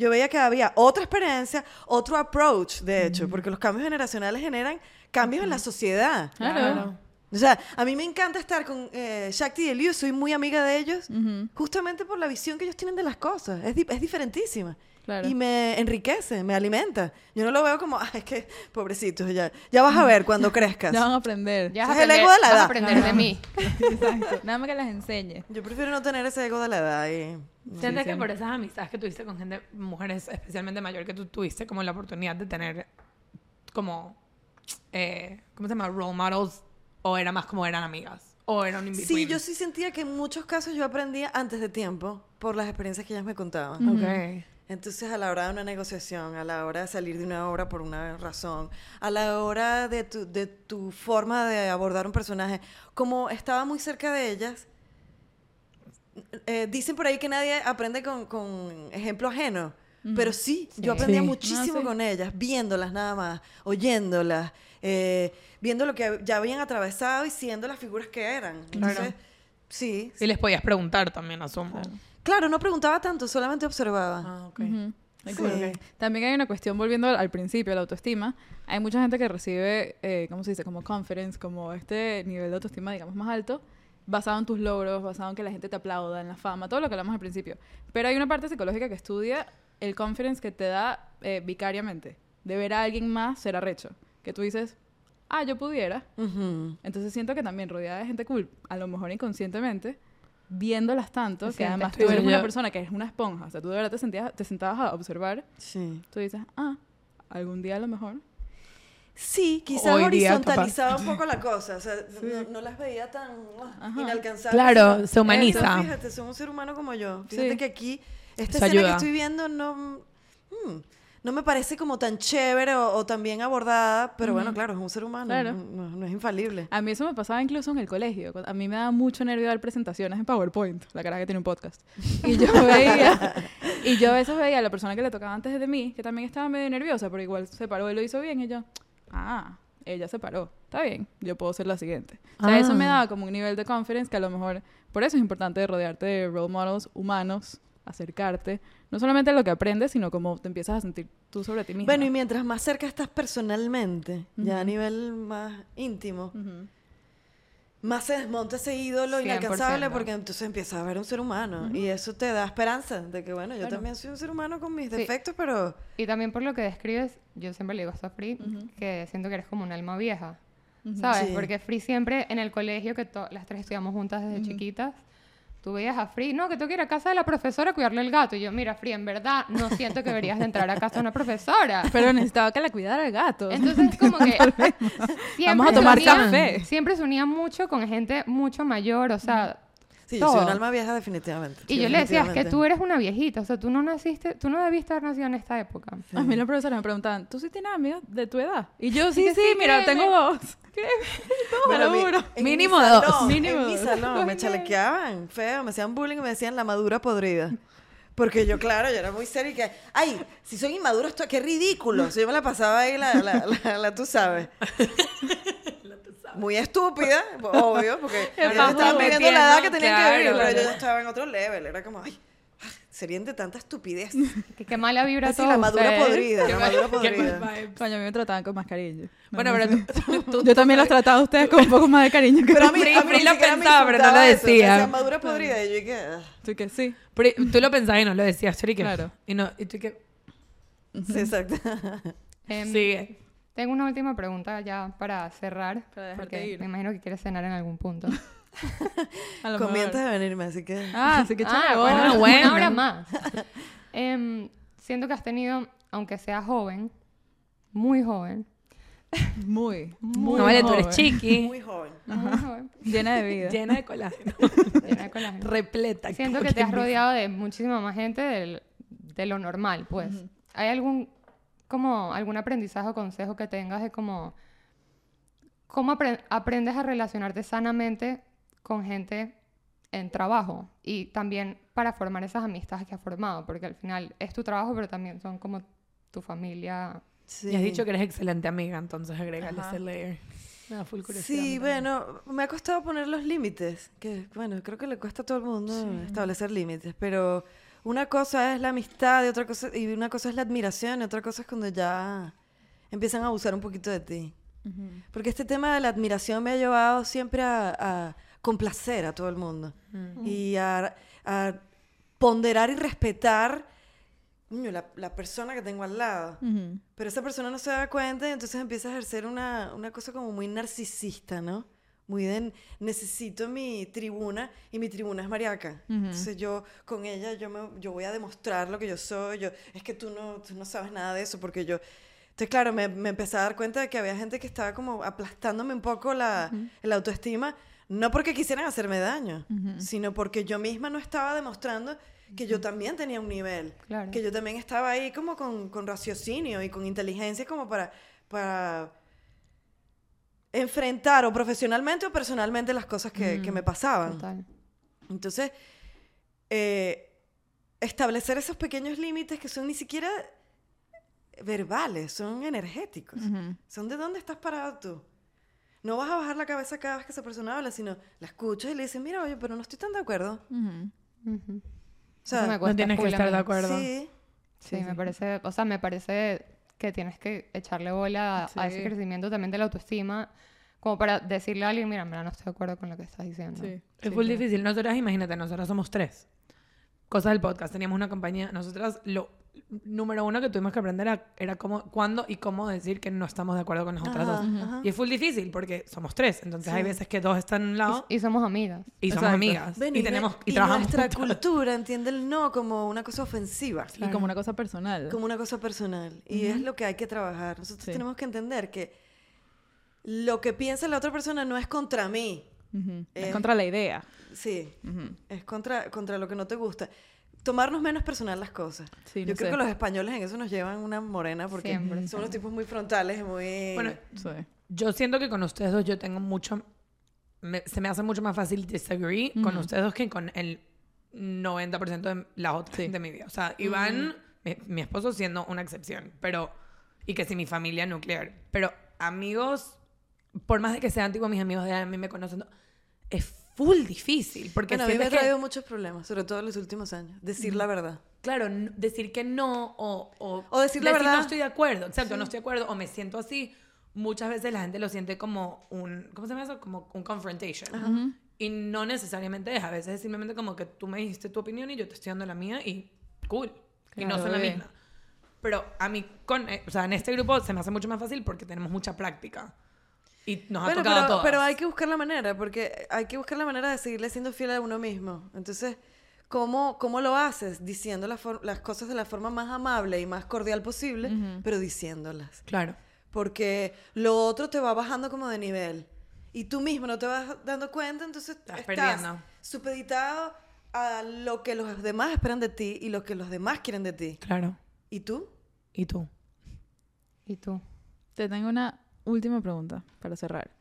Yo veía que había otra experiencia, otro approach, de hecho, porque los cambios generacionales generan cambios en la sociedad.
Claro.
O sea, a mí me encanta estar con eh, Shakti y Eliu, soy muy amiga de ellos, justamente por la visión que ellos tienen de las cosas. Es, di- es diferentísima.
Claro.
Y me enriquece, me alimenta. Yo no lo veo como, "Ay, es que, pobrecitos, ya, ya vas a ver cuando crezcas.
Ya van a aprender.
Ya vas a
es el
aprender,
ego de la
vas a
edad.
aprender de mí.
Exacto. Nada más que las enseñe.
Yo prefiero no tener ese ego de la edad. Y,
Sientes que
sí.
por esas amistades que tuviste con gente, mujeres especialmente mayor, que tú tuviste como la oportunidad de tener como, eh, ¿cómo se llama? Role models, o era más como eran amigas, o eran in
Sí, yo sí sentía que en muchos casos yo aprendía antes de tiempo por las experiencias que ellas me contaban.
Ok.
Entonces, a la hora de una negociación, a la hora de salir de una obra por una razón, a la hora de tu, de tu forma de abordar un personaje, como estaba muy cerca de ellas, eh, dicen por ahí que nadie aprende con, con ejemplo ajeno. Pero sí, yo aprendía
Sí.
muchísimo
No, sí.
con ellas, viéndolas nada más, oyéndolas, eh, viendo lo que ya habían atravesado y siendo las figuras que eran. Entonces, Sí.
Y les podías preguntar también, asumo.
Claro, no preguntaba tanto, solamente observaba.
Ah, ok.
Sí.
También hay una cuestión, volviendo al, al principio, la autoestima. Hay mucha gente que recibe, eh, ¿cómo se dice? Como confidence, como este nivel de autoestima, digamos, más alto, basado en tus logros, basado en que la gente te aplauda, en la fama, todo lo que hablamos al principio. Pero hay una parte psicológica que estudia el confidence que te da eh, vicariamente, de ver a alguien más ser arrecho. Que tú dices, ah, yo pudiera.
Ujú.
Entonces siento que también rodeada de gente cool, a lo mejor inconscientemente, viéndolas tanto,
Te
que además tú eres una
Yo-
persona que es una esponja, o sea, tú de verdad te, sentías, te sentabas a observar,
Sí.
tú dices, ah, algún día a lo mejor.
Sí, quizás
Hoy día,
horizontalizaba un poco la cosa. O sea, no, no las veía tan
Ajá.
inalcanzables.
Claro, se humaniza.
"Esto, fíjate, soy un ser humano como yo. Fíjate
Sí.
que aquí, esta
Eso
escena
ayuda.
que estoy viendo no, mm, no me parece como tan chévere o, o tan bien abordada, pero bueno, claro, es un ser humano.
Claro.
No, no es infalible.
A mí eso me pasaba incluso en el colegio. A mí me daba mucho nervio dar presentaciones en PowerPoint, la cara que tiene un podcast. Y yo veía, y yo a veces veía a la persona que le tocaba antes de mí, que también estaba medio nerviosa, pero igual se paró y lo hizo bien. Y yo, ah, ella se paró. Está bien, yo puedo ser la siguiente. O sea, eso me
Ah.
daba como un nivel de confidence que a lo mejor, por eso es importante rodearte de role models humanos, acercarte, no solamente a lo que aprendes, sino como te empiezas a sentir tú sobre ti mismo.
Bueno, y mientras más cerca estás personalmente, ya a nivel más íntimo, más se desmonta ese ídolo
100%.
inalcanzable porque entonces empiezas a ver un ser humano. Y eso te da esperanza de que, bueno, yo también soy un ser humano con mis
Sí.
defectos, pero...
Y también por lo que describes, yo siempre le digo esto a Free, que siento que eres como un alma vieja. ¿Sabes?
Sí.
Porque Free siempre en el colegio, que las tres estudiamos juntas desde chiquitas, tú veías a Free, no, que tengo que ir a casa de la profesora a cuidarle el gato. Y yo, mira, Free, en verdad no siento que deberías de entrar a casa de una profesora.
Pero necesitaba que la cuidara el gato.
Entonces, como que siempre
Vamos a tomar café.
Siempre se unía mucho con gente mucho mayor, o sea,
Sí, yo soy un
Todo.
alma vieja definitivamente.
y
sí,
yo le decía, es que tú eres una viejita, o sea, tú no naciste, tú no debiste haber nacido en esta época.
A mí los profesores me preguntaban, ¿tú sí tienes amigos de tu edad? Y yo, sí, sí,
sí,
mira, tengo dos. ¿Qué? Dos,
Bueno, mi-
Mínimo
mi
dos.
salón,
Mínimo
En mi
dos.
salón me chalequeaban feo, me hacían bullying y me decían la madura podrida. Porque yo, claro, yo era muy seria y que, ay, si soy inmaduro, esto qué ridículo. O sea, yo me la pasaba ahí, la, la, la, la tú sabes. Muy estúpida, obvio, porque estaban
joven,
viviendo la edad que tenían que
claro,
vivir, pero yo
claro.
ya estaba en otro level. Era como, ay, ah, serían de tanta estupidez.
Que qué mala vibra
Así,
todo.
la madura
ustedes.
podrida, la madura podrida.
Coño, a mí me trataban con más cariño. No,
Bueno,
no
pero tú, tú-
Yo también los trataba a ustedes con un poco más de cariño que
Pero a
tú.
mí, a mí
lo pensaba, pero no lo
eso,
decía.
decían madura podrida. Y yo dije, ah,
Tú que sí.
Tú lo pensabas y no lo decías, Chori, que-
Claro.
Y, no, y tú que...
sí, exacto.
Sigue.
Tengo una última pregunta ya para cerrar.
Para dejarte
porque
ir.
Me imagino que quieres cenar en algún punto.
A lo
Con
mejor.
mientes de venirme, así que...
Ah, sí que
ah, bueno,
bueno.
una hora más. Em, siento que has tenido, aunque sea joven, muy joven,
Muy, muy
no vale, tú eres
joven.
chiqui,
Muy joven.
muy joven,
Llena de vida.
llena de colágeno,
llena de colágeno.
repleta.
Siento que te has rodeado de muchísima más gente del- de lo normal, pues. ¿Hay algún como algún aprendizaje o consejo que tengas de cómo cómo apre- aprendes a relacionarte sanamente con gente en trabajo y también para formar esas amistades que has formado, porque al final es tu trabajo, pero también son como tu familia.
Sí.
Y has dicho que eres excelente amiga, entonces agrégale
Ajá.
ese layer. Me da full curiosidad.
Sí, bueno, me ha costado poner los límites, que bueno, creo que le cuesta a todo el mundo establecer límites, pero una cosa es la amistad y otra cosa y una cosa es la admiración y otra cosa es cuando ya empiezan a abusar un poquito de ti. Porque este tema de la admiración me ha llevado siempre a, a complacer a todo el mundo y a, a ponderar y respetar la, la persona que tengo al lado. Pero esa persona no se da cuenta y entonces empieza a ejercer una, una cosa como muy narcisista, ¿no? Muy de necesito mi tribuna y mi tribuna es mariaca. Entonces yo con ella yo, me, yo voy a demostrar lo que yo soy. Yo, es que tú no, tú no sabes nada de eso porque yo... Entonces, claro, me, me empecé a dar cuenta de que había gente que estaba como aplastándome un poco la, la autoestima, no porque quisieran hacerme daño, sino porque yo misma no estaba demostrando que yo también tenía un nivel
Claro.
que yo también estaba ahí como con, con raciocinio y con inteligencia como para, para enfrentar o profesionalmente o personalmente las cosas que, que me pasaban.
Total.
Entonces, eh, establecer esos pequeños límites que son ni siquiera verbales, son energéticos. Son de dónde estás parado tú. no vas a bajar la cabeza cada vez que esa persona habla, sino la escuchas y le dices, mira, oye, pero no estoy tan de acuerdo. O sea,
No tienes que estar de acuerdo.
sí.
Sí, me parece, o sea, me parece que tienes que echarle bola a, a ese crecimiento también de la autoestima, como para decirle a alguien, mira, mira, no estoy de acuerdo con lo que estás diciendo.
Sí.
Es
sí.
difícil. Nosotras, imagínate, nosotras somos tres. Cosas del podcast. Teníamos una compañía. Nosotras, lo número uno que tuvimos que aprender era, era cómo, cuándo y cómo decir que no estamos de acuerdo con las otras
Ajá,
dos.
ajá.
Y es full difícil porque somos tres. Entonces hay veces que dos están a un lado
Y, y somos amigas.
y, somos
Exacto.
amigas.
Ven,
y tenemos y,
y
trabajamos
nuestra
juntas.
cultura entiende el no como una cosa ofensiva,
Y como una cosa personal.
como una cosa personal. Y es lo que hay que trabajar. Nosotros
Sí.
tenemos que entender que lo que piensa la otra persona no es contra mí.
Ujú. Es
Eh,
contra la idea.
Sí,
Ujú.
es contra, contra lo que no te gusta. Tomarnos menos personal las cosas.
Sí,
Yo
no
creo
sé.
que los españoles en eso nos llevan una morena porque
Siempre.
son unos tipos muy frontales y muy...
Bueno,
Sí.
yo siento que con ustedes dos yo tengo mucho... me- se me hace mucho más fácil disagree con
Ujú.
ustedes dos que con el 90% de la otra
Sí.
de mi vida. O sea, Iván, mi, mi esposo siendo una excepción, pero... Y que si mi familia nuclear. Pero amigos, por más de que sean tipo mis amigos de a mí me conocen, no, es full difícil. Porque
bueno, a mí me ha
sientes que-
traído muchos problemas, sobre todo en los últimos años. Decir la verdad.
Claro, decir que no o, o,
O decir la verdad.
no estoy de acuerdo, exacto, no estoy de acuerdo o me siento así. Muchas veces la gente lo siente como un, ¿cómo se llama eso? Como un confrontation. Y no necesariamente es, a veces es simplemente como que tú me dijiste tu opinión y yo te estoy dando la mía y cool. y no
Claro,
son la misma. Pero a mí, con, eh, o sea, en este grupo se me hace mucho más fácil porque tenemos mucha práctica. Y nos ha tocado a
pero,
todas.
pero hay que buscar la manera, porque hay que buscar la manera de seguirle siendo fiel a uno mismo. Entonces, ¿cómo, cómo lo haces? Diciendo las cosas de la forma más amable y más cordial posible, pero diciéndolas.
Claro.
Porque lo otro te va bajando como de nivel. Y tú mismo no te vas dando cuenta, entonces
Estás
estás,
perdiendo.
supeditado a lo que los demás esperan de ti y lo que los demás quieren de ti.
Claro.
¿Y tú?
¿Y tú?
¿Y tú?
Te tengo una última pregunta para cerrar.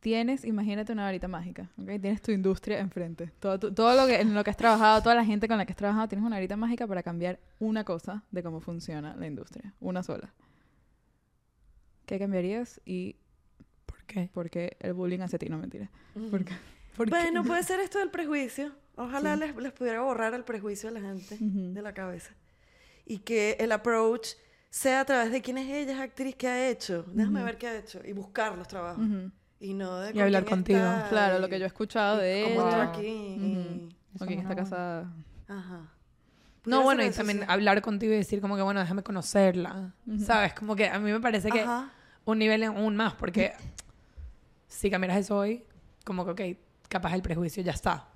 Tienes, imagínate una varita mágica, ¿ok? Tienes tu industria enfrente. Todo, tu- todo lo que, en lo que has trabajado, toda la gente con la que has trabajado, tienes una varita mágica para cambiar una cosa de cómo funciona la industria. Una sola. ¿Qué cambiarías y
¿Por qué?
por qué el bullying hacia ti? No, mentira. ¿Por qué? ¿Por qué?
Bueno, puede ser esto del prejuicio. Ojalá les, les pudiera borrar el prejuicio a la gente de la cabeza. Y que el approach sea a través de quién es ella, es actriz, qué ha hecho. Déjame ver qué ha hecho. Y buscar los trabajos.
Ujú.
Y no de
Y
con
hablar contigo.
está
Claro,
y-
lo que yo he escuchado de ella.
está aquí. y-
quién
es
está casada.
Ajá.
No, bueno, y también hablar contigo y decir como que, bueno, déjame conocerla. ¿Sabes? Como que a mí me parece que
Ajá.
un nivel aún más, porque si cambiaras eso hoy, como que, ok, capaz el prejuicio ya está.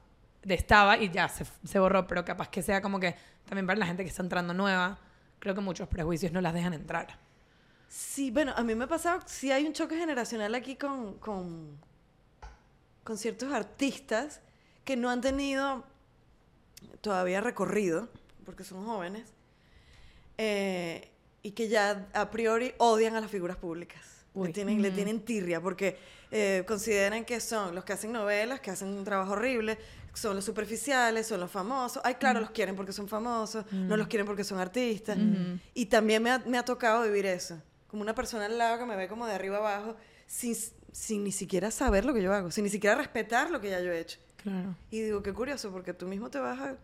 Estaba y ya se, se borró, pero capaz que sea como que también para la gente que está entrando nueva, creo que muchos prejuicios no las dejan entrar.
Sí, bueno, a mí me ha pasado, sí hay un choque generacional aquí con, con, con ciertos artistas que no han tenido todavía recorrido, porque son jóvenes, eh, y que ya a priori odian a las figuras públicas. Le tienen, le tienen tirria, porque eh, consideran que son los que hacen novelas, que hacen un trabajo horrible, son los superficiales, son los famosos. Ay, claro, los quieren porque son famosos, no los quieren porque son artistas. Y también me ha, me ha tocado vivir eso. Como una persona al lado que me ve como de arriba abajo, sin, sin ni siquiera saber lo que yo hago, sin ni siquiera respetar lo que ya yo he hecho.
Claro.
Y digo, qué curioso, porque tú mismo te vas a...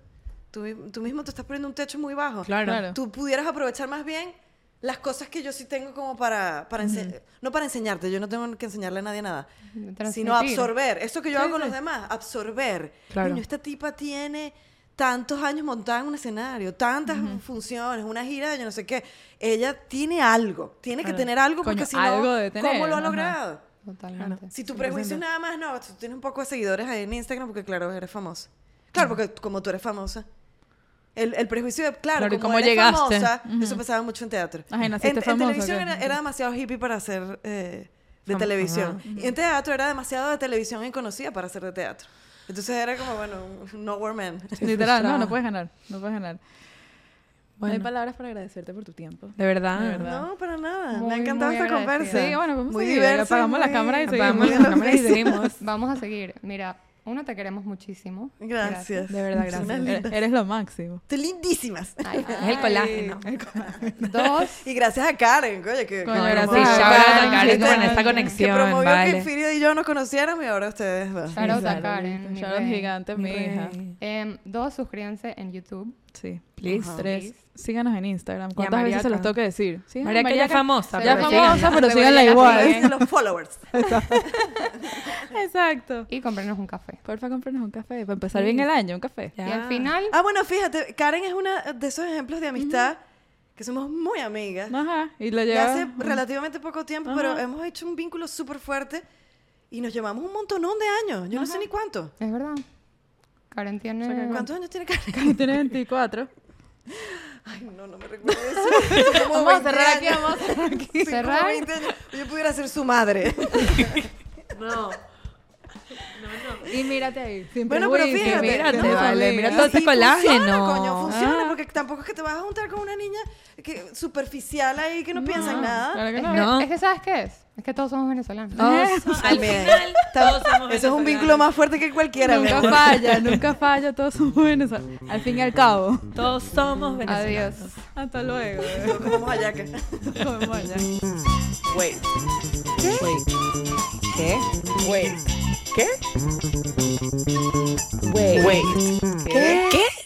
Tú, tú mismo te estás poniendo un techo muy bajo.
Claro.
Claro.
Tú pudieras aprovechar más bien las cosas que yo sí tengo como para... para No para enseñarte, yo no tengo que enseñarle a nadie nada.
Transmitir.
Sino absorber. Eso que yo
Sí,
hago con
sí.
los demás, absorber.
Claro.
Niño, esta tipa tiene tantos años montada en un escenario, tantas funciones, una gira de yo no sé qué. Ella tiene algo, tiene que tener algo porque
Coño,
si no,
algo tener,
¿cómo lo ha
ajá.
logrado?
Totalmente.
Si tu
100%.
prejuicio es nada más, no, tú tienes un poco de seguidores ahí en Instagram porque, claro, eres famosa. Claro, porque como tú eres famosa. El, el prejuicio de, claro,
Claro, ¿y
como eres
llegaste?
famosa, eso pasaba mucho en teatro.
Ajá,
en, en televisión era, era demasiado hippie para ser eh, de
Fam-
televisión.
ajá.
Y en teatro era demasiado de televisión y conocida para ser de teatro. Entonces era como, bueno, un nowhere man.
Literal, no, no puedes ganar. No puedes ganar. No hay
Bueno,
palabras para agradecerte por tu tiempo.
de verdad.
De verdad.
No, para nada.
Muy,
Me ha encantado esta conversa.
Sí, bueno, vamos
muy
a seguir.
diversa,
Apagamos la
muy-
cámara y
Apagamos
seguimos.
la cámara y seguimos.
Vamos a seguir. Mira, uno, te queremos muchísimo.
Gracias.
De verdad, gracias. Eres, eres lo máximo.
Están lindísimas.
Ay,
Es el colágeno.
Dos,
Y gracias a Karen, coño, que,
Coño,
que
gracias a
Sí,
Karen,
shout out a Karen
que-
con esta
que
conexión,
promovió
vale.
que Firio y yo nos conociéramos y ahora ustedes dos.
shout out a. Karen. mi
Shout out gigante, mi hija.
Em, dos, suscríbanse en YouTube.
Sí.
Please.
Tres. Síganos en Instagram. ¿Cuántas veces se los
Mariaca.
tengo que decir? Sí,
Mariaca ya es famosa,
Ya
pero
famosa,
síganla.
pero síganla igual.
los followers.
Exacto.
Y cómprenos un café.
Porfa, cómprenos un café. Para empezar bien el año, un café.
Ya.
Y al final,
Ah, bueno, fíjate, Karen es una de esos ejemplos de amistad que somos muy amigas.
Ajá. Y lo
de
lleva...
hace relativamente poco tiempo,
Ajá.
pero hemos hecho un vínculo súper fuerte y nos llevamos un montonón de años. Yo no sé ni cuánto.
es verdad. Karen tiene...
¿Cuántos años tiene Karen?
Tiene 24.
Ay, no, no me recuerdo eso. Son como
Vamos a
20
cerrar aquí, vamos a cerrar aquí.
¿Cerrar?
20 años. Yo pudiera ser su madre.
No.
Y mírate ahí.
Bueno, pero fíjate,
mírate,
somos
vale, mira todo ese
Y Funciona,
colágeno.
coño, funciona,
Ah.
porque tampoco es que te vas a juntar con una niña que, superficial ahí que no, piensa en
No,
nada.
claro que
Es,
no.
que,
No.
es que, ¿sabes qué es? Es que todos somos venezolanos.
Todos, al
También.
final,
Tam-
todos somos
Eso es un vínculo más fuerte que cualquiera.
Nunca falla, nunca falla. Todos somos venezolanos. Al fin y al cabo.
Todos somos venezolanos.
Adiós.
Hasta luego.
Comemos hallaca.
Comemos allá.
Wait. Wait. ¿Qué? Wait. ¿Qué? Wait. Wait. ¿Qué? ¿Qué?